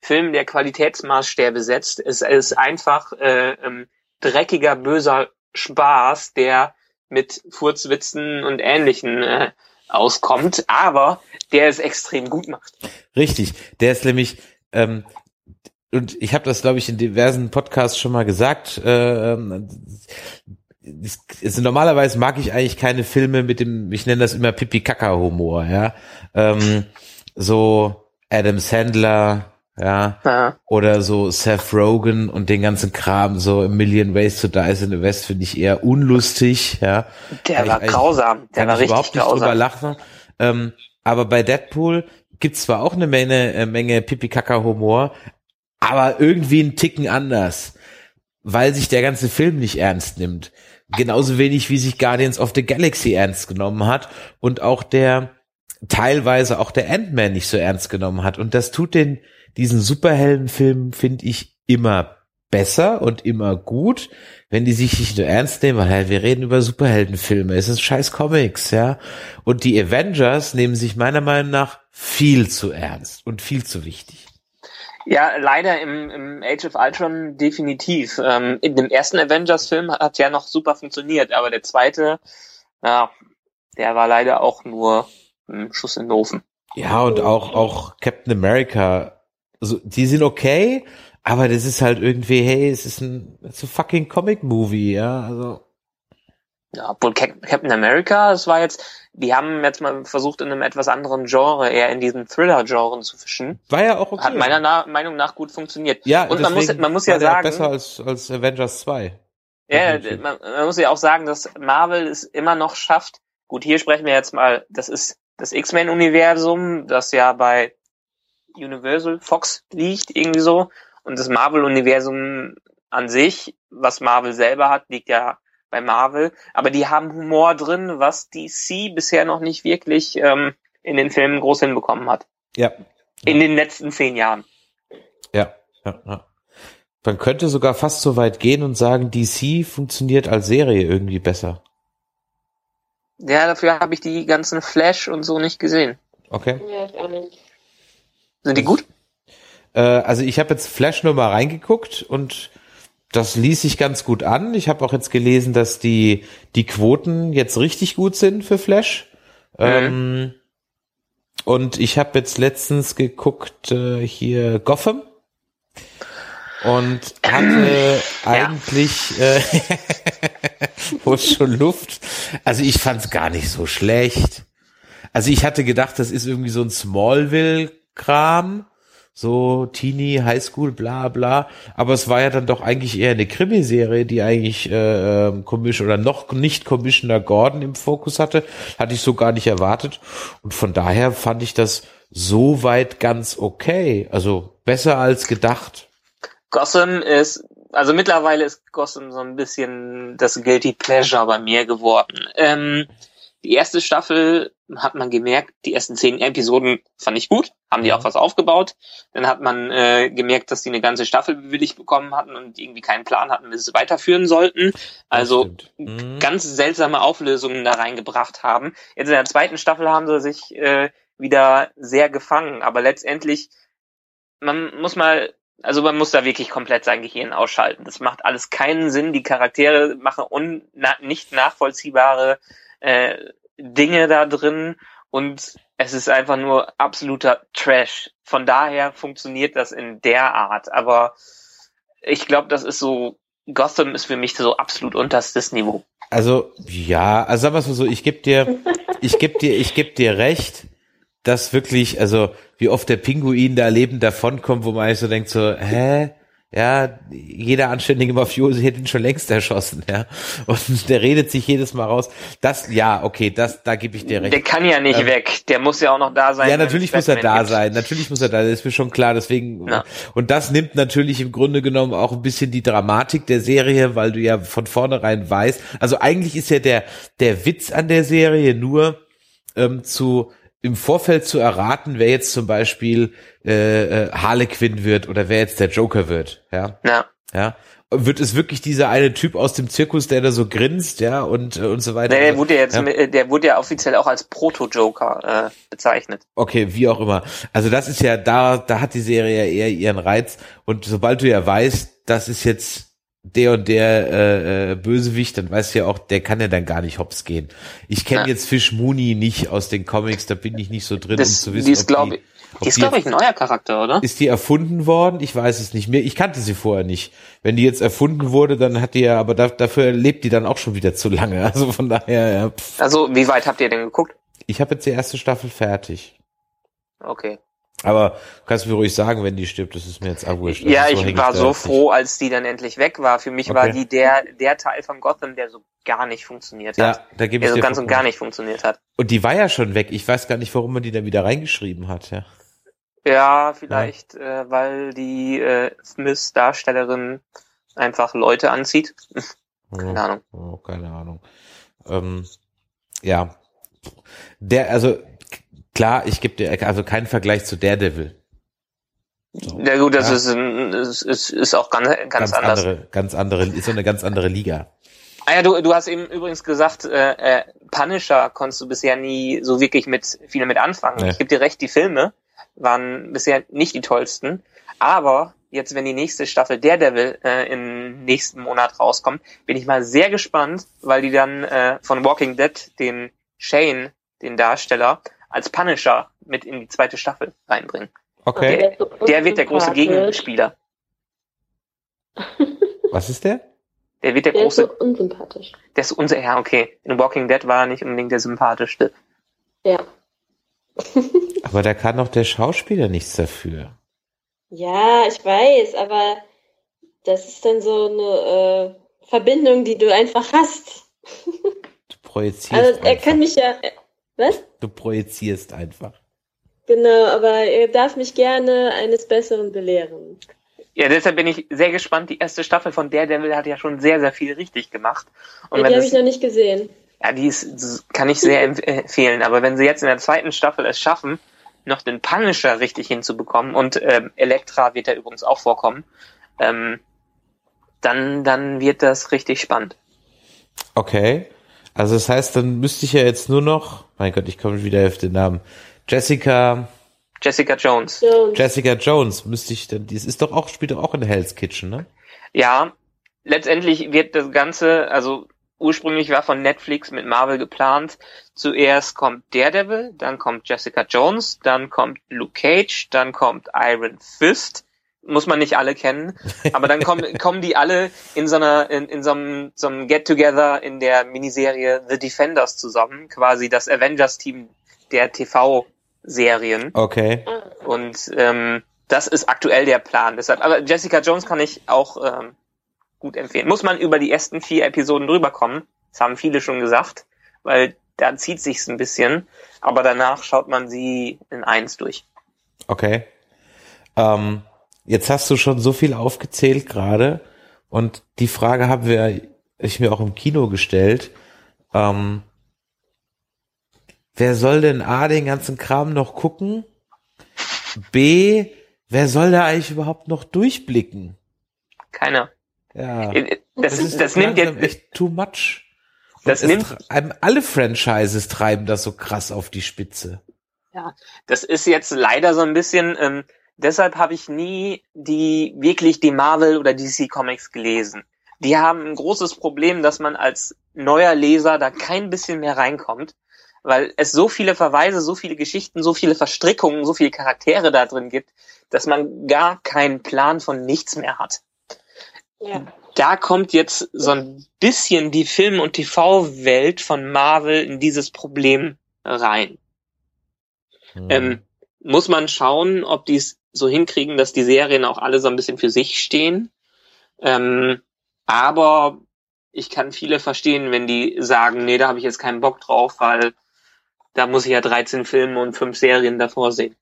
Film, der Qualitätsmaßstäbe setzt. Es ist einfach äh, ähm, dreckiger, böser Spaß, der mit Furzwitzen und Ähnlichen äh, auskommt, aber der es extrem gut macht. Richtig, der ist nämlich ähm, und ich habe das, glaube ich, in diversen Podcasts schon mal gesagt. Äh, ähm, also normalerweise mag ich eigentlich keine Filme mit dem, ich nenne das immer Pipi-Kaka-Humor, ja. Ähm, so Adam Sandler, ja, ja, oder so Seth Rogen und den ganzen Kram, so A Million Ways to Die in the West finde ich eher unlustig, ja. Der war grausam, der war richtig überhaupt nicht grausam. drüber lachen. Ähm, aber bei Deadpool gibt's zwar auch eine Menge, äh, Menge Pipi-Kaka-Humor, aber irgendwie einen Ticken anders, weil sich der ganze Film nicht ernst nimmt genauso wenig wie sich Guardians of the Galaxy ernst genommen hat und auch der teilweise auch der Ant-Man nicht so ernst genommen hat. Und das tut den, diesen Superheldenfilm, finde ich, immer besser und immer gut, wenn die sich nicht nur ernst nehmen, weil halt, wir reden über Superheldenfilme, es ist scheiß Comics, ja. Und die Avengers nehmen sich meiner Meinung nach viel zu ernst und viel zu wichtig. Ja, leider im, im Age of Ultron definitiv. Ähm, in dem ersten Avengers-Film hat ja noch super funktioniert, aber der zweite, ja, der war leider auch nur ein Schuss in den Ofen. Ja, und auch, auch Captain America, also, die sind okay, aber das ist halt irgendwie, hey, es ist ein, it's a fucking Comic-Movie, ja, also. Ja, obwohl Captain America, es war jetzt, die haben jetzt mal versucht, in einem etwas anderen Genre, eher in diesen Thriller-Genren zu fischen. War ja auch okay. Hat meiner Na Meinung nach gut funktioniert. Ja, und man muss, man muss ja sagen. Besser als, als Avengers 2. Ja, man, man muss ja auch sagen, dass Marvel es immer noch schafft. Gut, hier sprechen wir jetzt mal, das ist das X-Men-Universum, das ja bei Universal Fox liegt, irgendwie so. Und das Marvel-Universum an sich, was Marvel selber hat, liegt ja bei Marvel. Aber die haben Humor drin, was DC bisher noch nicht wirklich ähm, in den Filmen groß hinbekommen hat. Ja. In den letzten zehn Jahren. Ja, ja, ja. Man könnte sogar fast so weit gehen und sagen, DC funktioniert als Serie irgendwie besser. Ja, dafür habe ich die ganzen Flash und so nicht gesehen. Okay. Ja. Sind die gut? Äh, also ich habe jetzt Flash nur mal reingeguckt und das ließ sich ganz gut an. Ich habe auch jetzt gelesen, dass die, die Quoten jetzt richtig gut sind für Flash. Mhm. Ähm, und ich habe jetzt letztens geguckt äh, hier Gotham und hatte ja. eigentlich äh, wo ist schon Luft. Also ich fand es gar nicht so schlecht. Also ich hatte gedacht, das ist irgendwie so ein Smallville-Kram so Teenie, Highschool, bla bla. Aber es war ja dann doch eigentlich eher eine Krimiserie, die eigentlich äh, ähm, Commission oder noch nicht Commissioner Gordon im Fokus hatte. Hatte ich so gar nicht erwartet. Und von daher fand ich das so weit ganz okay. Also besser als gedacht. Gotham ist, also mittlerweile ist Gotham so ein bisschen das Guilty Pleasure bei mir geworden. Ähm, die erste Staffel hat man gemerkt, die ersten zehn Episoden fand ich gut, haben die auch was aufgebaut. Dann hat man äh, gemerkt, dass die eine ganze Staffel bewilligt bekommen hatten und irgendwie keinen Plan hatten, wie sie es weiterführen sollten. Also mhm. ganz seltsame Auflösungen da reingebracht haben. Jetzt in der zweiten Staffel haben sie sich äh, wieder sehr gefangen, aber letztendlich, man muss mal also man muss da wirklich komplett sein Gehirn ausschalten. Das macht alles keinen Sinn. Die Charaktere machen un nicht nachvollziehbare äh, Dinge da drin und es ist einfach nur absoluter Trash. Von daher funktioniert das in der Art. Aber ich glaube, das ist so, Gotham ist für mich so absolut unterstes Niveau. Also, ja, also sagen wir mal so, ich gebe dir, ich gebe dir, ich gebe dir recht, dass wirklich, also wie oft der Pinguin da lebend davonkommt, wo man eigentlich so denkt so, hä? Ja, jeder anständige Mafiosi hätte ihn schon längst erschossen, ja. Und der redet sich jedes Mal raus. Das, ja, okay, das, da gebe ich dir recht. Der kann ja nicht ähm, weg. Der muss ja auch noch da sein. Ja, natürlich muss er da gibt. sein. Natürlich muss er da sein. Das ist mir schon klar. Deswegen, ja. und das nimmt natürlich im Grunde genommen auch ein bisschen die Dramatik der Serie, weil du ja von vornherein weißt. Also eigentlich ist ja der, der Witz an der Serie nur, ähm, zu, im Vorfeld zu erraten, wer jetzt zum Beispiel äh, äh, Harlequin wird oder wer jetzt der Joker wird, ja. Ja. Ja. Wird es wirklich dieser eine Typ aus dem Zirkus, der da so grinst, ja, und, äh, und so weiter? Nee, der wurde ja jetzt, ja. der wurde ja offiziell auch als Proto-Joker äh, bezeichnet. Okay, wie auch immer. Also das ist ja, da, da hat die Serie ja eher ihren Reiz. Und sobald du ja weißt, das ist jetzt der und der äh, äh, Bösewicht, dann weißt du ja auch, der kann ja dann gar nicht hops gehen. Ich kenne ja. jetzt Fish Mooney nicht aus den Comics, da bin ich nicht so drin, das, um zu wissen, die ist, glaube ich, die ist, glaube ich, ein neuer Charakter, oder? Ist die erfunden worden? Ich weiß es nicht mehr. Ich kannte sie vorher nicht. Wenn die jetzt erfunden wurde, dann hat die ja, aber da, dafür lebt die dann auch schon wieder zu lange. Also von daher, ja. Pff. Also wie weit habt ihr denn geguckt? Ich habe jetzt die erste Staffel fertig. Okay. Aber kannst du mir ruhig sagen, wenn die stirbt, das ist mir jetzt. Ja, also so ich war so froh, als die dann endlich weg war. Für mich okay. war die der, der Teil von Gotham, der so gar nicht funktioniert hat. Ja, da gebe ich der so ganz und gar nicht funktioniert hat. Und die war ja schon weg. Ich weiß gar nicht, warum man die dann wieder reingeschrieben hat, ja. Ja, vielleicht, ja. Äh, weil die äh, Smith-Darstellerin einfach Leute anzieht. keine oh, Ahnung. Oh, keine Ahnung. Ähm, ja. Der, also Klar, ich gebe dir also keinen Vergleich zu Daredevil. So. Ja gut, das ja. ist, ein, ist, ist, ist auch ganz, ganz, ganz anders. Andere, ganz andere, ist so eine ganz andere Liga. Ah ja, du, du hast eben übrigens gesagt, äh, äh, Punisher konntest du bisher nie so wirklich mit viel mit anfangen. Nee. Ich gebe dir recht, die Filme waren bisher nicht die tollsten, aber jetzt, wenn die nächste Staffel Daredevil äh, im nächsten Monat rauskommt, bin ich mal sehr gespannt, weil die dann äh, von Walking Dead den Shane, den Darsteller, als Punisher mit in die zweite Staffel reinbringen. Okay. Der, der wird der große Gegenspieler. Was ist der? Der wird der, der große. Ist so unsympathisch. Der ist unser, ja, okay. In Walking Dead war er nicht unbedingt der sympathischste. Ja. aber da kann doch der Schauspieler nichts dafür. Ja, ich weiß, aber das ist dann so eine äh, Verbindung, die du einfach hast. Du projizierst. Also er einfach. kann mich ja. Äh, was? Du projizierst einfach. Genau, aber er darf mich gerne eines Besseren belehren. Ja, deshalb bin ich sehr gespannt. Die erste Staffel von Daredevil hat ja schon sehr, sehr viel richtig gemacht. Und ja, die habe ich noch nicht gesehen. Ja, die ist, kann ich sehr empfehlen. Aber wenn sie jetzt in der zweiten Staffel es schaffen, noch den Punisher richtig hinzubekommen und ähm, Elektra wird da übrigens auch vorkommen, ähm, dann, dann wird das richtig spannend. Okay. Also das heißt, dann müsste ich ja jetzt nur noch, mein Gott, ich komme wieder auf den Namen, Jessica Jessica Jones. Jones. Jessica Jones müsste ich dann, die ist doch auch, spielt doch auch in Hell's Kitchen, ne? Ja, letztendlich wird das Ganze, also ursprünglich war von Netflix mit Marvel geplant. Zuerst kommt Daredevil, dann kommt Jessica Jones, dann kommt Luke Cage, dann kommt Iron Fist. Muss man nicht alle kennen, aber dann kommen, kommen die alle in so einer, in, in so einem, so einem Get-Together in der Miniserie The Defenders zusammen, quasi das Avengers-Team der TV Serien. Okay. Und ähm, das ist aktuell der Plan. Deshalb, aber Jessica Jones kann ich auch ähm, gut empfehlen. Muss man über die ersten vier Episoden drüber kommen. Das haben viele schon gesagt, weil da zieht sich's ein bisschen. Aber danach schaut man sie in eins durch. Okay. Ähm, jetzt hast du schon so viel aufgezählt gerade und die Frage haben wir ich mir auch im Kino gestellt. Ähm, wer soll denn A, den ganzen Kram noch gucken? B, wer soll da eigentlich überhaupt noch durchblicken? Keiner. Ja. Äh, das, das, ist, das nimmt jetzt echt too much. Und das nimmt alle Franchises treiben das so krass auf die Spitze. Ja, das ist jetzt leider so ein bisschen. Ähm, deshalb habe ich nie die wirklich die Marvel oder DC Comics gelesen. Die haben ein großes Problem, dass man als neuer Leser da kein bisschen mehr reinkommt, weil es so viele Verweise, so viele Geschichten, so viele Verstrickungen, so viele Charaktere da drin gibt, dass man gar keinen Plan von nichts mehr hat. Ja. Da kommt jetzt so ein bisschen die Film- und TV-Welt von Marvel in dieses Problem rein. Mhm. Ähm, muss man schauen, ob die es so hinkriegen, dass die Serien auch alle so ein bisschen für sich stehen. Ähm, aber ich kann viele verstehen, wenn die sagen, nee, da habe ich jetzt keinen Bock drauf, weil da muss ich ja 13 Filme und 5 Serien davor sehen.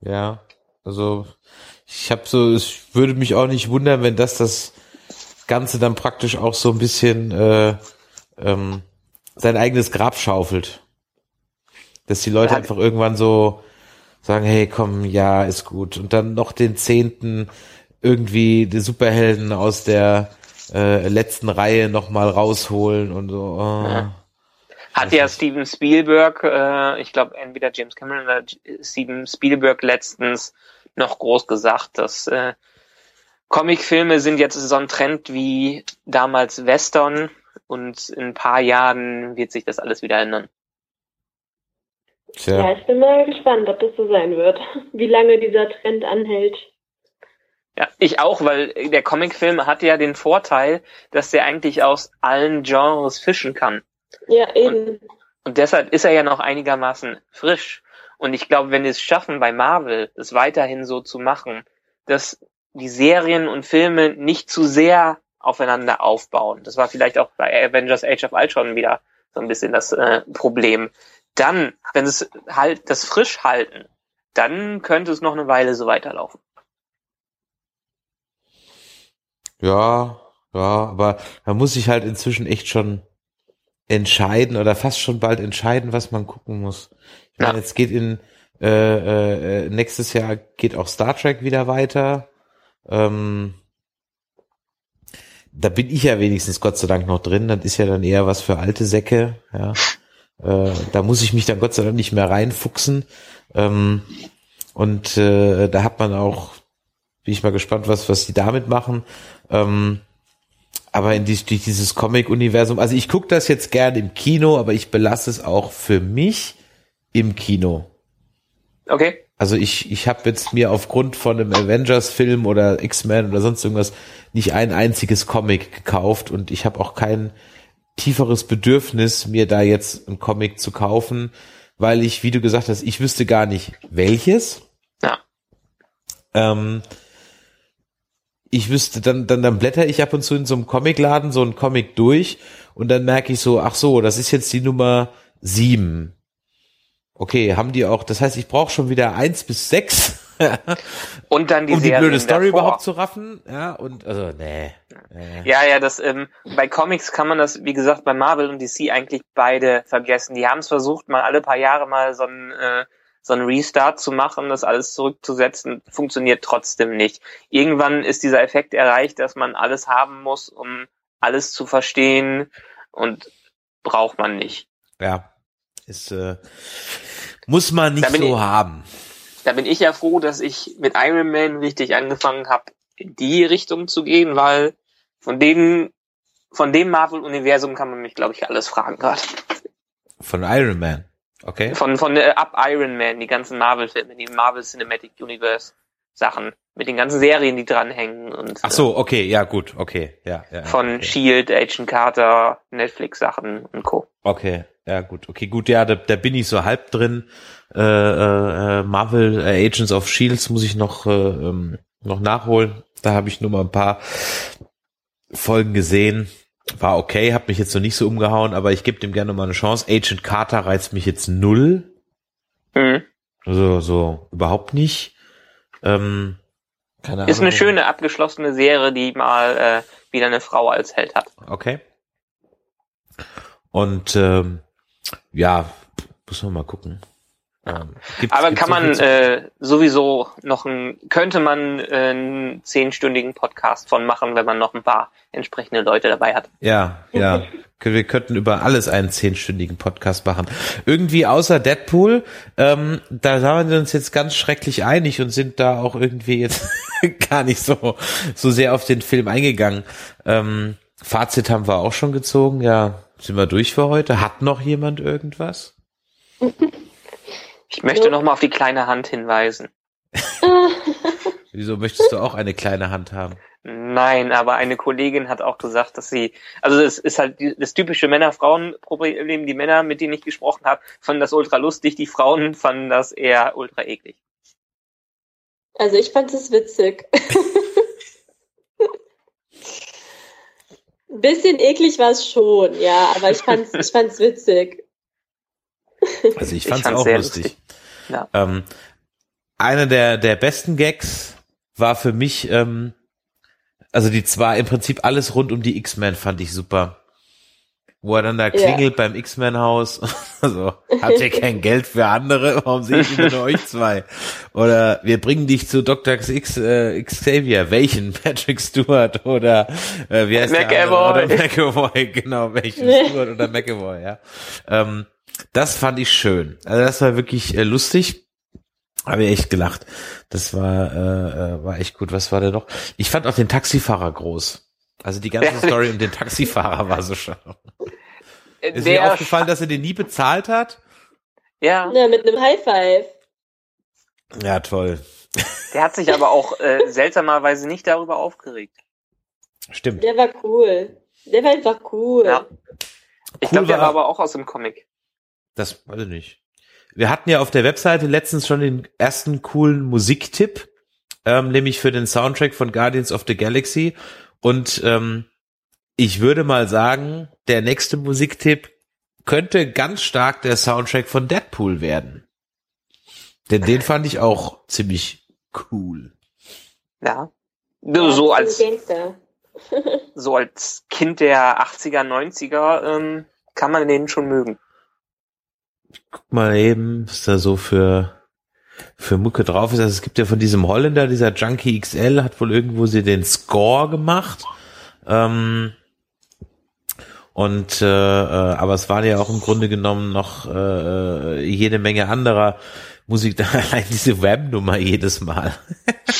Ja, also ich habe so, es würde mich auch nicht wundern, wenn das das Ganze dann praktisch auch so ein bisschen äh, ähm, sein eigenes Grab schaufelt. Dass die Leute ja. einfach irgendwann so sagen, hey, komm, ja, ist gut. Und dann noch den zehnten irgendwie die Superhelden aus der äh, letzten Reihe nochmal rausholen und so. Oh. Ja. Hat ja Steven Spielberg, äh, ich glaube entweder James Cameron oder Steven Spielberg letztens noch groß gesagt, dass äh, Comicfilme sind jetzt so ein Trend wie damals Western und in ein paar Jahren wird sich das alles wieder ändern. Tja. Ja, ich bin mal gespannt, ob das so sein wird, wie lange dieser Trend anhält. Ja, ich auch, weil der Comicfilm hat ja den Vorteil, dass der eigentlich aus allen Genres fischen kann. Ja, eben. Und, und deshalb ist er ja noch einigermaßen frisch. Und ich glaube, wenn wir es schaffen, bei Marvel es weiterhin so zu machen, dass die Serien und Filme nicht zu sehr aufeinander aufbauen. Das war vielleicht auch bei Avengers Age of Ultron wieder so ein bisschen das äh, Problem. Dann, wenn es halt das frisch halten, dann könnte es noch eine Weile so weiterlaufen. Ja, ja, aber da muss ich halt inzwischen echt schon entscheiden oder fast schon bald entscheiden, was man gucken muss. Ich meine, ja. jetzt geht in äh, äh, nächstes Jahr geht auch Star Trek wieder weiter. Ähm, da bin ich ja wenigstens Gott sei Dank noch drin. Das ist ja dann eher was für alte Säcke. Ja, äh, da muss ich mich dann Gott sei Dank nicht mehr reinfuchsen. Ähm, und äh, da hat man auch, bin ich mal gespannt, was was die damit machen. Ähm, aber in die, dieses Comic-Universum, also ich gucke das jetzt gern im Kino, aber ich belasse es auch für mich im Kino. Okay. Also ich, ich habe jetzt mir aufgrund von einem Avengers-Film oder X-Men oder sonst irgendwas nicht ein einziges Comic gekauft und ich habe auch kein tieferes Bedürfnis, mir da jetzt ein Comic zu kaufen, weil ich, wie du gesagt hast, ich wüsste gar nicht welches. Ja. Ähm, ich wüsste, dann, dann, dann blätter ich ab und zu in so einem Comicladen so einen Comic durch und dann merke ich so, ach so, das ist jetzt die Nummer sieben Okay, haben die auch, das heißt, ich brauche schon wieder eins bis sechs. Und dann die um die Serien blöde Story davor. überhaupt zu raffen. Ja, und also, nee. nee. Ja, ja, das ähm, bei Comics kann man das, wie gesagt, bei Marvel und DC eigentlich beide vergessen. Die haben es versucht, mal alle paar Jahre mal so ein äh, so ein Restart zu machen, das alles zurückzusetzen, funktioniert trotzdem nicht. Irgendwann ist dieser Effekt erreicht, dass man alles haben muss, um alles zu verstehen und braucht man nicht. Ja, ist äh, muss man nicht so ich, haben. Da bin ich ja froh, dass ich mit Iron Man richtig angefangen habe, in die Richtung zu gehen, weil von dem, von dem Marvel-Universum kann man mich, glaube ich, alles fragen gerade. Von Iron Man. Okay. Von, von äh, ab Iron Man, die ganzen Marvel-Filme, die Marvel Cinematic Universe Sachen, mit den ganzen Serien, die dranhängen und. Ach so, okay, ja, gut, okay, ja, ja. Von okay. Shield, Agent Carter, Netflix-Sachen und Co. Okay, ja, gut, okay, gut, ja, da, da bin ich so halb drin. Äh, äh, Marvel äh, Agents of Shields muss ich noch, äh, ähm, noch nachholen. Da habe ich nur mal ein paar Folgen gesehen. War okay, hab mich jetzt noch nicht so umgehauen, aber ich gebe dem gerne mal eine Chance. Agent Carter reizt mich jetzt null. Mhm. Also so überhaupt nicht. Ähm, keine Ist Ahnung. eine schöne abgeschlossene Serie, die mal äh, wieder eine Frau als Held hat. Okay. Und ähm, ja, muss man mal gucken. Ähm, gibt's, Aber gibt's kann man äh, sowieso noch ein, könnte man äh, einen zehnstündigen Podcast von machen, wenn man noch ein paar entsprechende Leute dabei hat. Ja, ja. wir könnten über alles einen zehnstündigen Podcast machen. Irgendwie außer Deadpool, ähm, da waren wir uns jetzt ganz schrecklich einig und sind da auch irgendwie jetzt gar nicht so, so sehr auf den Film eingegangen. Ähm, Fazit haben wir auch schon gezogen, ja. Sind wir durch für heute? Hat noch jemand irgendwas? Ich möchte so. noch mal auf die kleine Hand hinweisen. Wieso möchtest du auch eine kleine Hand haben? Nein, aber eine Kollegin hat auch gesagt, dass sie, also es ist halt das typische Männer-Frauen-Problem. Die Männer, mit denen ich gesprochen habe, fanden das ultra lustig, die Frauen fanden das eher ultra eklig. Also ich fand es witzig. Ein bisschen eklig war es schon, ja, aber ich fand's, ich fand's witzig. Also ich fand's, ich fand's auch lustig. lustig. Ja. Ähm, einer der, der besten Gags war für mich, ähm, also die zwar im Prinzip alles rund um die X-Men fand ich super. Wo er dann da klingelt ja. beim X-Men-Haus. Also, habt ihr kein Geld für andere? Warum sehe ich nur euch zwei? Oder wir bringen dich zu Dr. X, äh, Xavier. Welchen? Patrick Stewart oder äh, wie heißt McAvoy. der? Oder McAvoy, genau, welchen Stewart oder McAvoy, ja. Ähm, das fand ich schön. Also das war wirklich äh, lustig. Habe ich echt gelacht. Das war, äh, äh, war echt gut. Was war der noch? Ich fand auch den Taxifahrer groß. Also die ganze Story um den Taxifahrer war so schön. Ist der dir aufgefallen, dass er den nie bezahlt hat? Ja. Ja, mit einem High Five. Ja, toll. Der hat sich aber auch äh, seltsamerweise nicht darüber aufgeregt. Stimmt. Der war cool. Der war einfach cool. Ja. Ich cool glaube, der war aber auch aus dem Comic. Das weiß ich nicht. Wir hatten ja auf der Webseite letztens schon den ersten coolen Musiktipp, ähm, nämlich für den Soundtrack von Guardians of the Galaxy. Und ähm, ich würde mal sagen, der nächste Musiktipp könnte ganz stark der Soundtrack von Deadpool werden. Denn den fand ich auch ziemlich cool. Ja. ja so als so als Kind der 80er, 90er ähm, kann man den schon mögen. Ich guck mal eben, was da so für für Mucke drauf ist. Also es gibt ja von diesem Holländer, dieser Junkie XL, hat wohl irgendwo sie den Score gemacht. Ähm, und äh, äh, aber es waren ja auch im Grunde genommen noch äh, jede Menge anderer Musik, da allein diese Web-Nummer jedes Mal.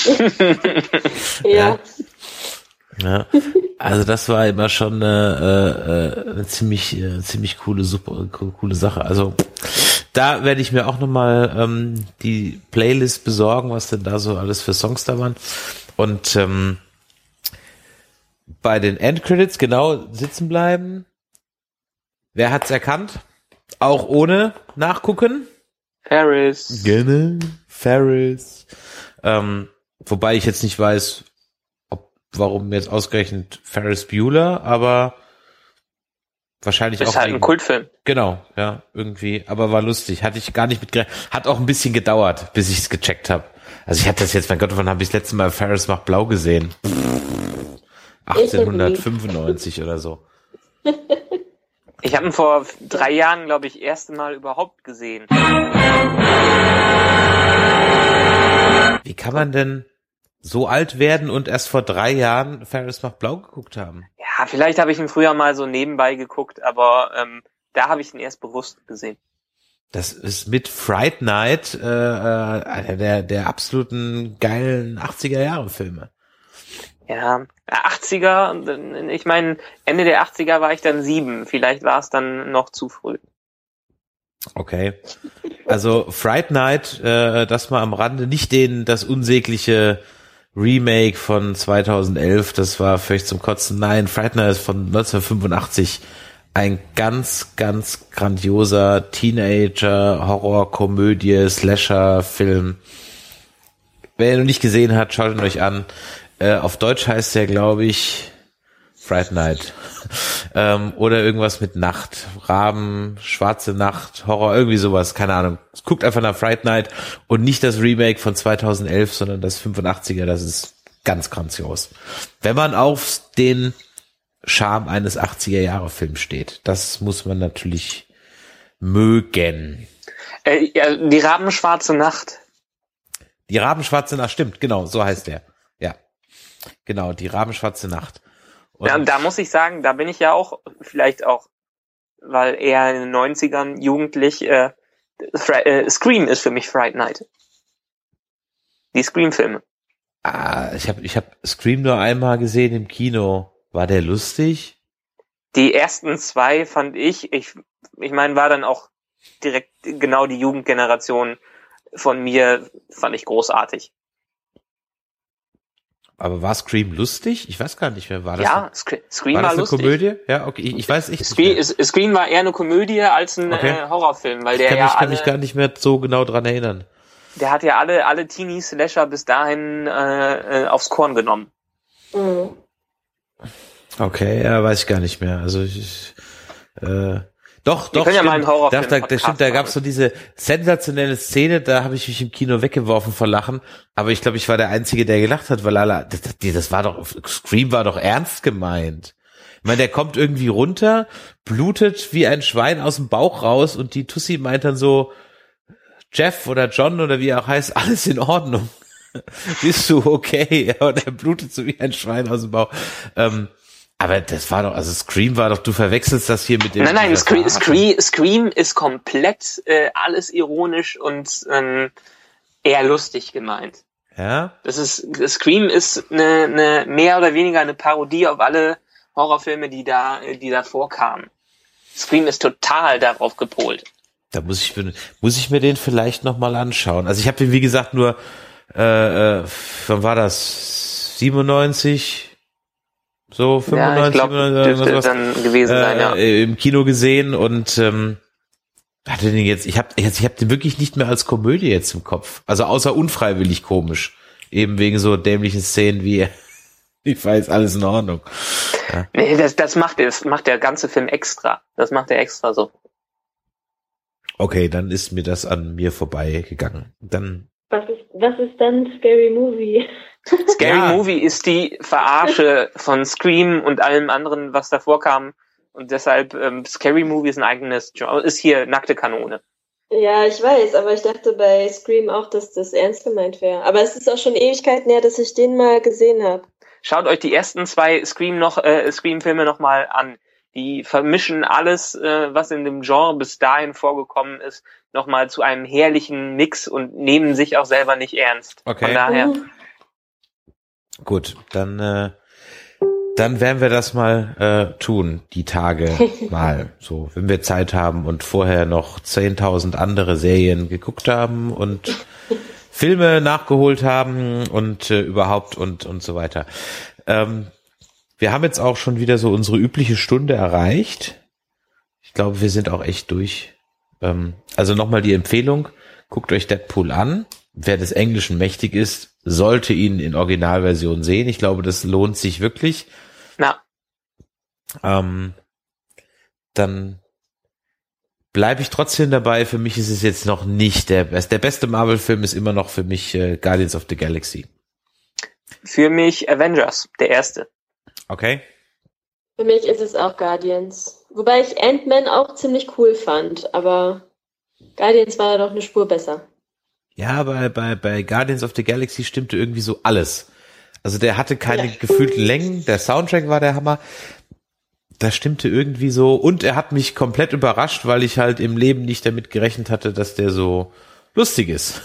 ja. Ja, also das war immer schon eine, äh, eine ziemlich, äh, ziemlich coole, super coole Sache. Also da werde ich mir auch nochmal ähm, die Playlist besorgen, was denn da so alles für Songs da waren. Und ähm, bei den Endcredits genau sitzen bleiben. Wer hat's erkannt? Auch ohne nachgucken? Ferris. Genau, Ferris. Ähm, wobei ich jetzt nicht weiß, ob, warum jetzt ausgerechnet Ferris Bueller, aber wahrscheinlich ist auch. Ist halt ein Kultfilm. Genau, ja, irgendwie. Aber war lustig. Hatte ich gar nicht mitgerechnet. Hat auch ein bisschen gedauert, bis ich es gecheckt habe. Also ich hatte das jetzt, mein Gott, wann habe ich das letzte Mal Ferris macht blau gesehen? 1895 oder so. Ich habe ihn vor drei Jahren, glaube ich, erste Mal überhaupt gesehen. Wie kann man denn so alt werden und erst vor drei Jahren Ferris macht blau geguckt haben? Ja, vielleicht habe ich ihn früher mal so nebenbei geguckt, aber ähm, da habe ich ihn erst bewusst gesehen. Das ist mit Fright Night äh, äh einer der, der absoluten geilen 80er Jahre Filme. Ja, 80er, ich meine, Ende der 80er war ich dann sieben, vielleicht war es dann noch zu früh. Okay. Also Fright Night, äh, das mal am Rande, nicht den, das unsägliche Remake von 2011, das war vielleicht zum Kotzen. Nein, Fright Night ist von 1985 ein ganz, ganz grandioser Teenager, Horror, Komödie, Slasher-Film. Wer ihn noch nicht gesehen hat, schaut ihn euch an. Äh, auf Deutsch heißt der, glaube ich, Fright Night. ähm, oder irgendwas mit Nacht. Raben, schwarze Nacht, Horror, irgendwie sowas, keine Ahnung. Guckt einfach nach Fright Night und nicht das Remake von 2011, sondern das 85er, das ist ganz grandios. Wenn man auf den Charme eines 80er Jahre Films steht, das muss man natürlich mögen. Äh, ja, die Rabenschwarze Nacht. Die Rabenschwarze Nacht, stimmt, genau, so heißt der. Ja. Genau, die Rabenschwarze Nacht. Ja, da muss ich sagen, da bin ich ja auch vielleicht auch, weil eher in den 90ern jugendlich, äh, äh, Scream ist für mich Fright Night. Die Scream-Filme. Ah, ich habe ich hab Scream nur einmal gesehen im Kino. War der lustig? Die ersten zwei fand ich, ich, ich meine, war dann auch direkt genau die Jugendgeneration von mir, fand ich großartig. Aber war Scream lustig? Ich weiß gar nicht mehr. War das ja, eine, Scream war, war das lustig. eine Komödie? Ja, okay. Ich, ich weiß ich Scream, Scream war eher eine Komödie als ein okay. äh, Horrorfilm, weil der ich kann ja mich, kann alle, mich gar nicht mehr so genau dran erinnern. Der hat ja alle alle Teenie Slasher bis dahin äh, äh, aufs Korn genommen. Mhm. Okay, ja, weiß ich gar nicht mehr. Also ich, äh, doch, doch. können ja mal einen Horrorfilm da, da, stimmt, da gab es so diese sensationelle Szene, da habe ich mich im Kino weggeworfen vor Lachen, aber ich glaube, ich war der Einzige, der gelacht hat, weil alle, das, das, das war doch, Scream war doch ernst gemeint. Ich meine, der kommt irgendwie runter, blutet wie ein Schwein aus dem Bauch raus und die Tussi meint dann so, Jeff oder John oder wie er auch heißt, alles in Ordnung. Bist du okay? Und er blutet so wie ein Schwein aus dem Bauch. Ähm, aber das war doch, also Scream war doch, du verwechselst das hier mit dem. Nein, nein, Scream, Scream, Scream ist komplett äh, alles ironisch und ähm, eher lustig gemeint. Ja. Das ist Scream ist eine, eine mehr oder weniger eine Parodie auf alle Horrorfilme, die da, die da vorkamen. Scream ist total darauf gepolt. Da muss ich muss ich mir den vielleicht noch mal anschauen. Also ich habe den wie gesagt nur, äh, äh, wann war das? 97, so 95, ja, ich glaub, 97, dürfte dann gewesen äh, sein, ja. im Kino gesehen und ähm, hatte den jetzt, ich habe jetzt, ich habe den wirklich nicht mehr als Komödie jetzt im Kopf. Also außer unfreiwillig komisch, eben wegen so dämlichen Szenen wie ich weiß, alles in Ordnung. Ja. Nee, das, das macht das macht der ganze Film extra. Das macht er extra so. Okay, dann ist mir das an mir vorbeigegangen. Dann was ist, was ist dann Scary Movie? Scary ja. Movie ist die Verarsche von Scream und allem anderen, was davor kam. Und deshalb, ähm, Scary Movie ist ein eigenes Genre, ist hier nackte Kanone. Ja, ich weiß, aber ich dachte bei Scream auch, dass das ernst gemeint wäre. Aber es ist auch schon Ewigkeiten her, dass ich den mal gesehen habe. Schaut euch die ersten zwei Scream noch, äh, Scream-Filme nochmal an. Die vermischen alles, äh, was in dem Genre bis dahin vorgekommen ist, nochmal zu einem herrlichen Mix und nehmen sich auch selber nicht ernst. Okay. Von daher. Mhm. Gut, dann äh, dann werden wir das mal äh, tun, die Tage mal, so, wenn wir Zeit haben und vorher noch 10.000 andere Serien geguckt haben und Filme nachgeholt haben und äh, überhaupt und und so weiter. Ähm, wir haben jetzt auch schon wieder so unsere übliche Stunde erreicht. Ich glaube, wir sind auch echt durch. Ähm, also nochmal die Empfehlung, guckt euch Deadpool an. Wer des Englischen mächtig ist, sollte ihn in Originalversion sehen. Ich glaube, das lohnt sich wirklich. Na. Ähm, dann bleibe ich trotzdem dabei. Für mich ist es jetzt noch nicht der beste. Der beste Marvel-Film ist immer noch für mich äh, Guardians of the Galaxy. Für mich Avengers, der erste. Okay. Für mich ist es auch Guardians. Wobei ich Ant-Man auch ziemlich cool fand, aber Guardians war doch eine Spur besser. Ja, bei, bei, bei Guardians of the Galaxy stimmte irgendwie so alles. Also der hatte keine ja. gefühlten Längen, der Soundtrack war der Hammer. Das stimmte irgendwie so und er hat mich komplett überrascht, weil ich halt im Leben nicht damit gerechnet hatte, dass der so lustig ist.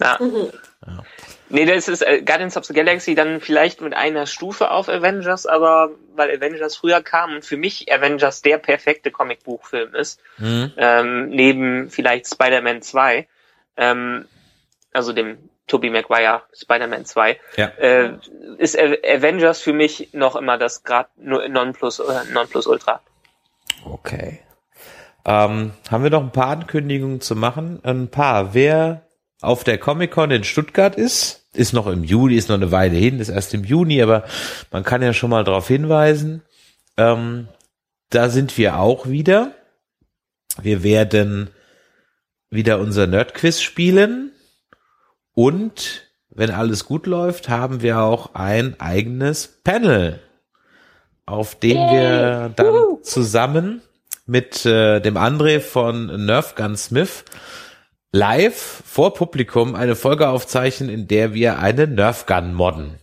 Ja. Mhm. ja. Nee, das ist äh, Guardians of the Galaxy dann vielleicht mit einer Stufe auf Avengers, aber weil Avengers früher kam und für mich Avengers der perfekte Comicbuchfilm ist, mhm. ähm, neben vielleicht Spider-Man 2, ähm, also dem Tobey Maguire Spider-Man 2, ja. äh, ist Avengers für mich noch immer das Grad Nonplus, äh, Nonplus Ultra. Okay. Ähm, haben wir noch ein paar Ankündigungen zu machen? Ein paar. Wer auf der Comic-Con in Stuttgart ist, ist noch im Juli, ist noch eine Weile hin, ist erst im Juni, aber man kann ja schon mal darauf hinweisen. Ähm, da sind wir auch wieder. Wir werden wieder unser Nerdquiz spielen und wenn alles gut läuft, haben wir auch ein eigenes Panel, auf dem Yay. wir dann zusammen mit äh, dem André von Nerf Gun Smith live vor Publikum eine Folge aufzeichnen, in der wir eine Nerf Gun modden.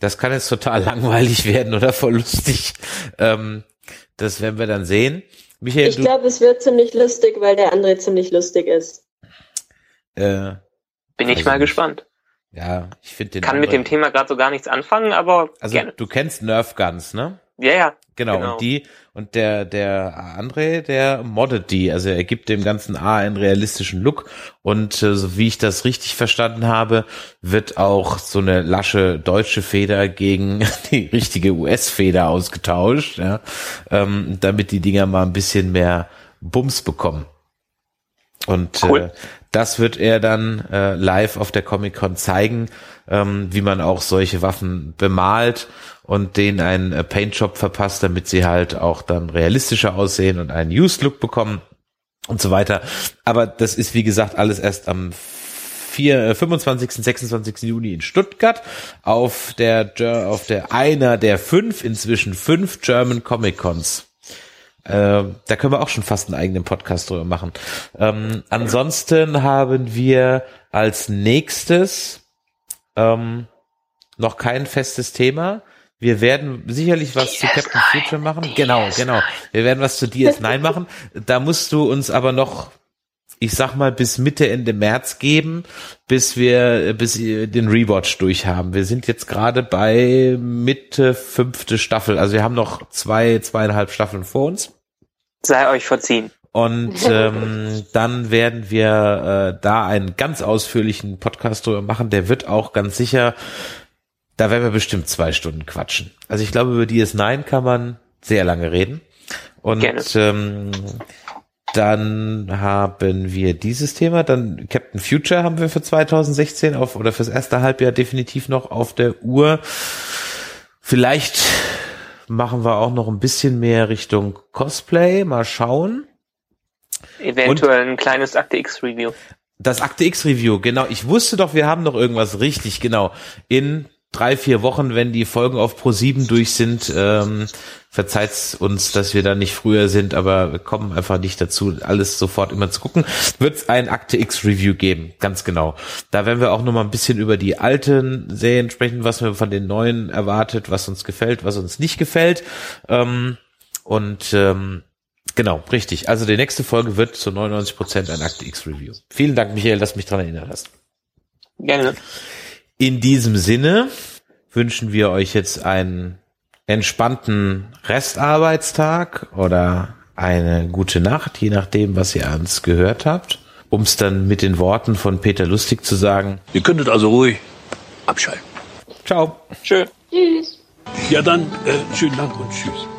Das kann jetzt total langweilig werden oder voll lustig. Ähm, das werden wir dann sehen. Michael, ich glaube, es wird ziemlich lustig, weil der andere ziemlich lustig ist. Äh, Bin ich mal gespannt. Ja, ich finde den. Kann mit dem Thema gerade so gar nichts anfangen, aber also gerne. du kennst Nerf Guns, ne? Ja, ja. Genau, genau. und die und der der André, der moddet die, also er gibt dem ganzen A einen realistischen Look und äh, so wie ich das richtig verstanden habe, wird auch so eine lasche deutsche Feder gegen die richtige US-Feder ausgetauscht, ja, ähm, damit die Dinger mal ein bisschen mehr Bums bekommen. Und cool. äh, das wird er dann äh, live auf der Comic Con zeigen, ähm, wie man auch solche Waffen bemalt und denen einen äh, Paintjob verpasst, damit sie halt auch dann realistischer aussehen und einen Used Look bekommen und so weiter. Aber das ist wie gesagt alles erst am 4, 25. 26. Juni in Stuttgart auf der auf der einer der fünf inzwischen fünf German Comic Cons. Äh, da können wir auch schon fast einen eigenen Podcast drüber machen. Ähm, ansonsten haben wir als nächstes ähm, noch kein festes Thema. Wir werden sicherlich was DS zu Captain 9. Future machen. DS genau, genau. Wir werden was zu DS9 machen. Da musst du uns aber noch, ich sag mal, bis Mitte, Ende März geben, bis wir, bis wir den Rewatch durchhaben. Wir sind jetzt gerade bei Mitte fünfte Staffel. Also wir haben noch zwei, zweieinhalb Staffeln vor uns. Sei euch verziehen. Und ähm, dann werden wir äh, da einen ganz ausführlichen Podcast drüber machen. Der wird auch ganz sicher da werden wir bestimmt zwei Stunden quatschen. Also ich glaube, über DS9 kann man sehr lange reden. Und ähm, dann haben wir dieses Thema, dann Captain Future haben wir für 2016 auf oder fürs erste Halbjahr definitiv noch auf der Uhr. Vielleicht machen wir auch noch ein bisschen mehr Richtung Cosplay, mal schauen. Eventuell Und ein kleines Akte X Review. Das Akte X Review, genau. Ich wusste doch, wir haben noch irgendwas richtig, genau. In drei, vier Wochen, wenn die Folgen auf Pro 7 durch sind, ähm, verzeiht uns, dass wir da nicht früher sind, aber wir kommen einfach nicht dazu, alles sofort immer zu gucken. Wird es ein Akte X Review geben, ganz genau. Da werden wir auch noch mal ein bisschen über die alten Serien sprechen, was wir von den neuen erwartet, was uns gefällt, was uns nicht gefällt. Ähm, und ähm, Genau, richtig. Also die nächste Folge wird zu 99 Prozent ein Akte X Review. Vielen Dank, Michael, dass du mich daran erinnert hast. Gerne. In diesem Sinne wünschen wir euch jetzt einen entspannten Restarbeitstag oder eine gute Nacht, je nachdem, was ihr ans gehört habt. Um es dann mit den Worten von Peter Lustig zu sagen. Ihr könntet also ruhig abschalten. Ciao. Tschö. Tschüss. Ja, dann äh, schönen Dank und tschüss.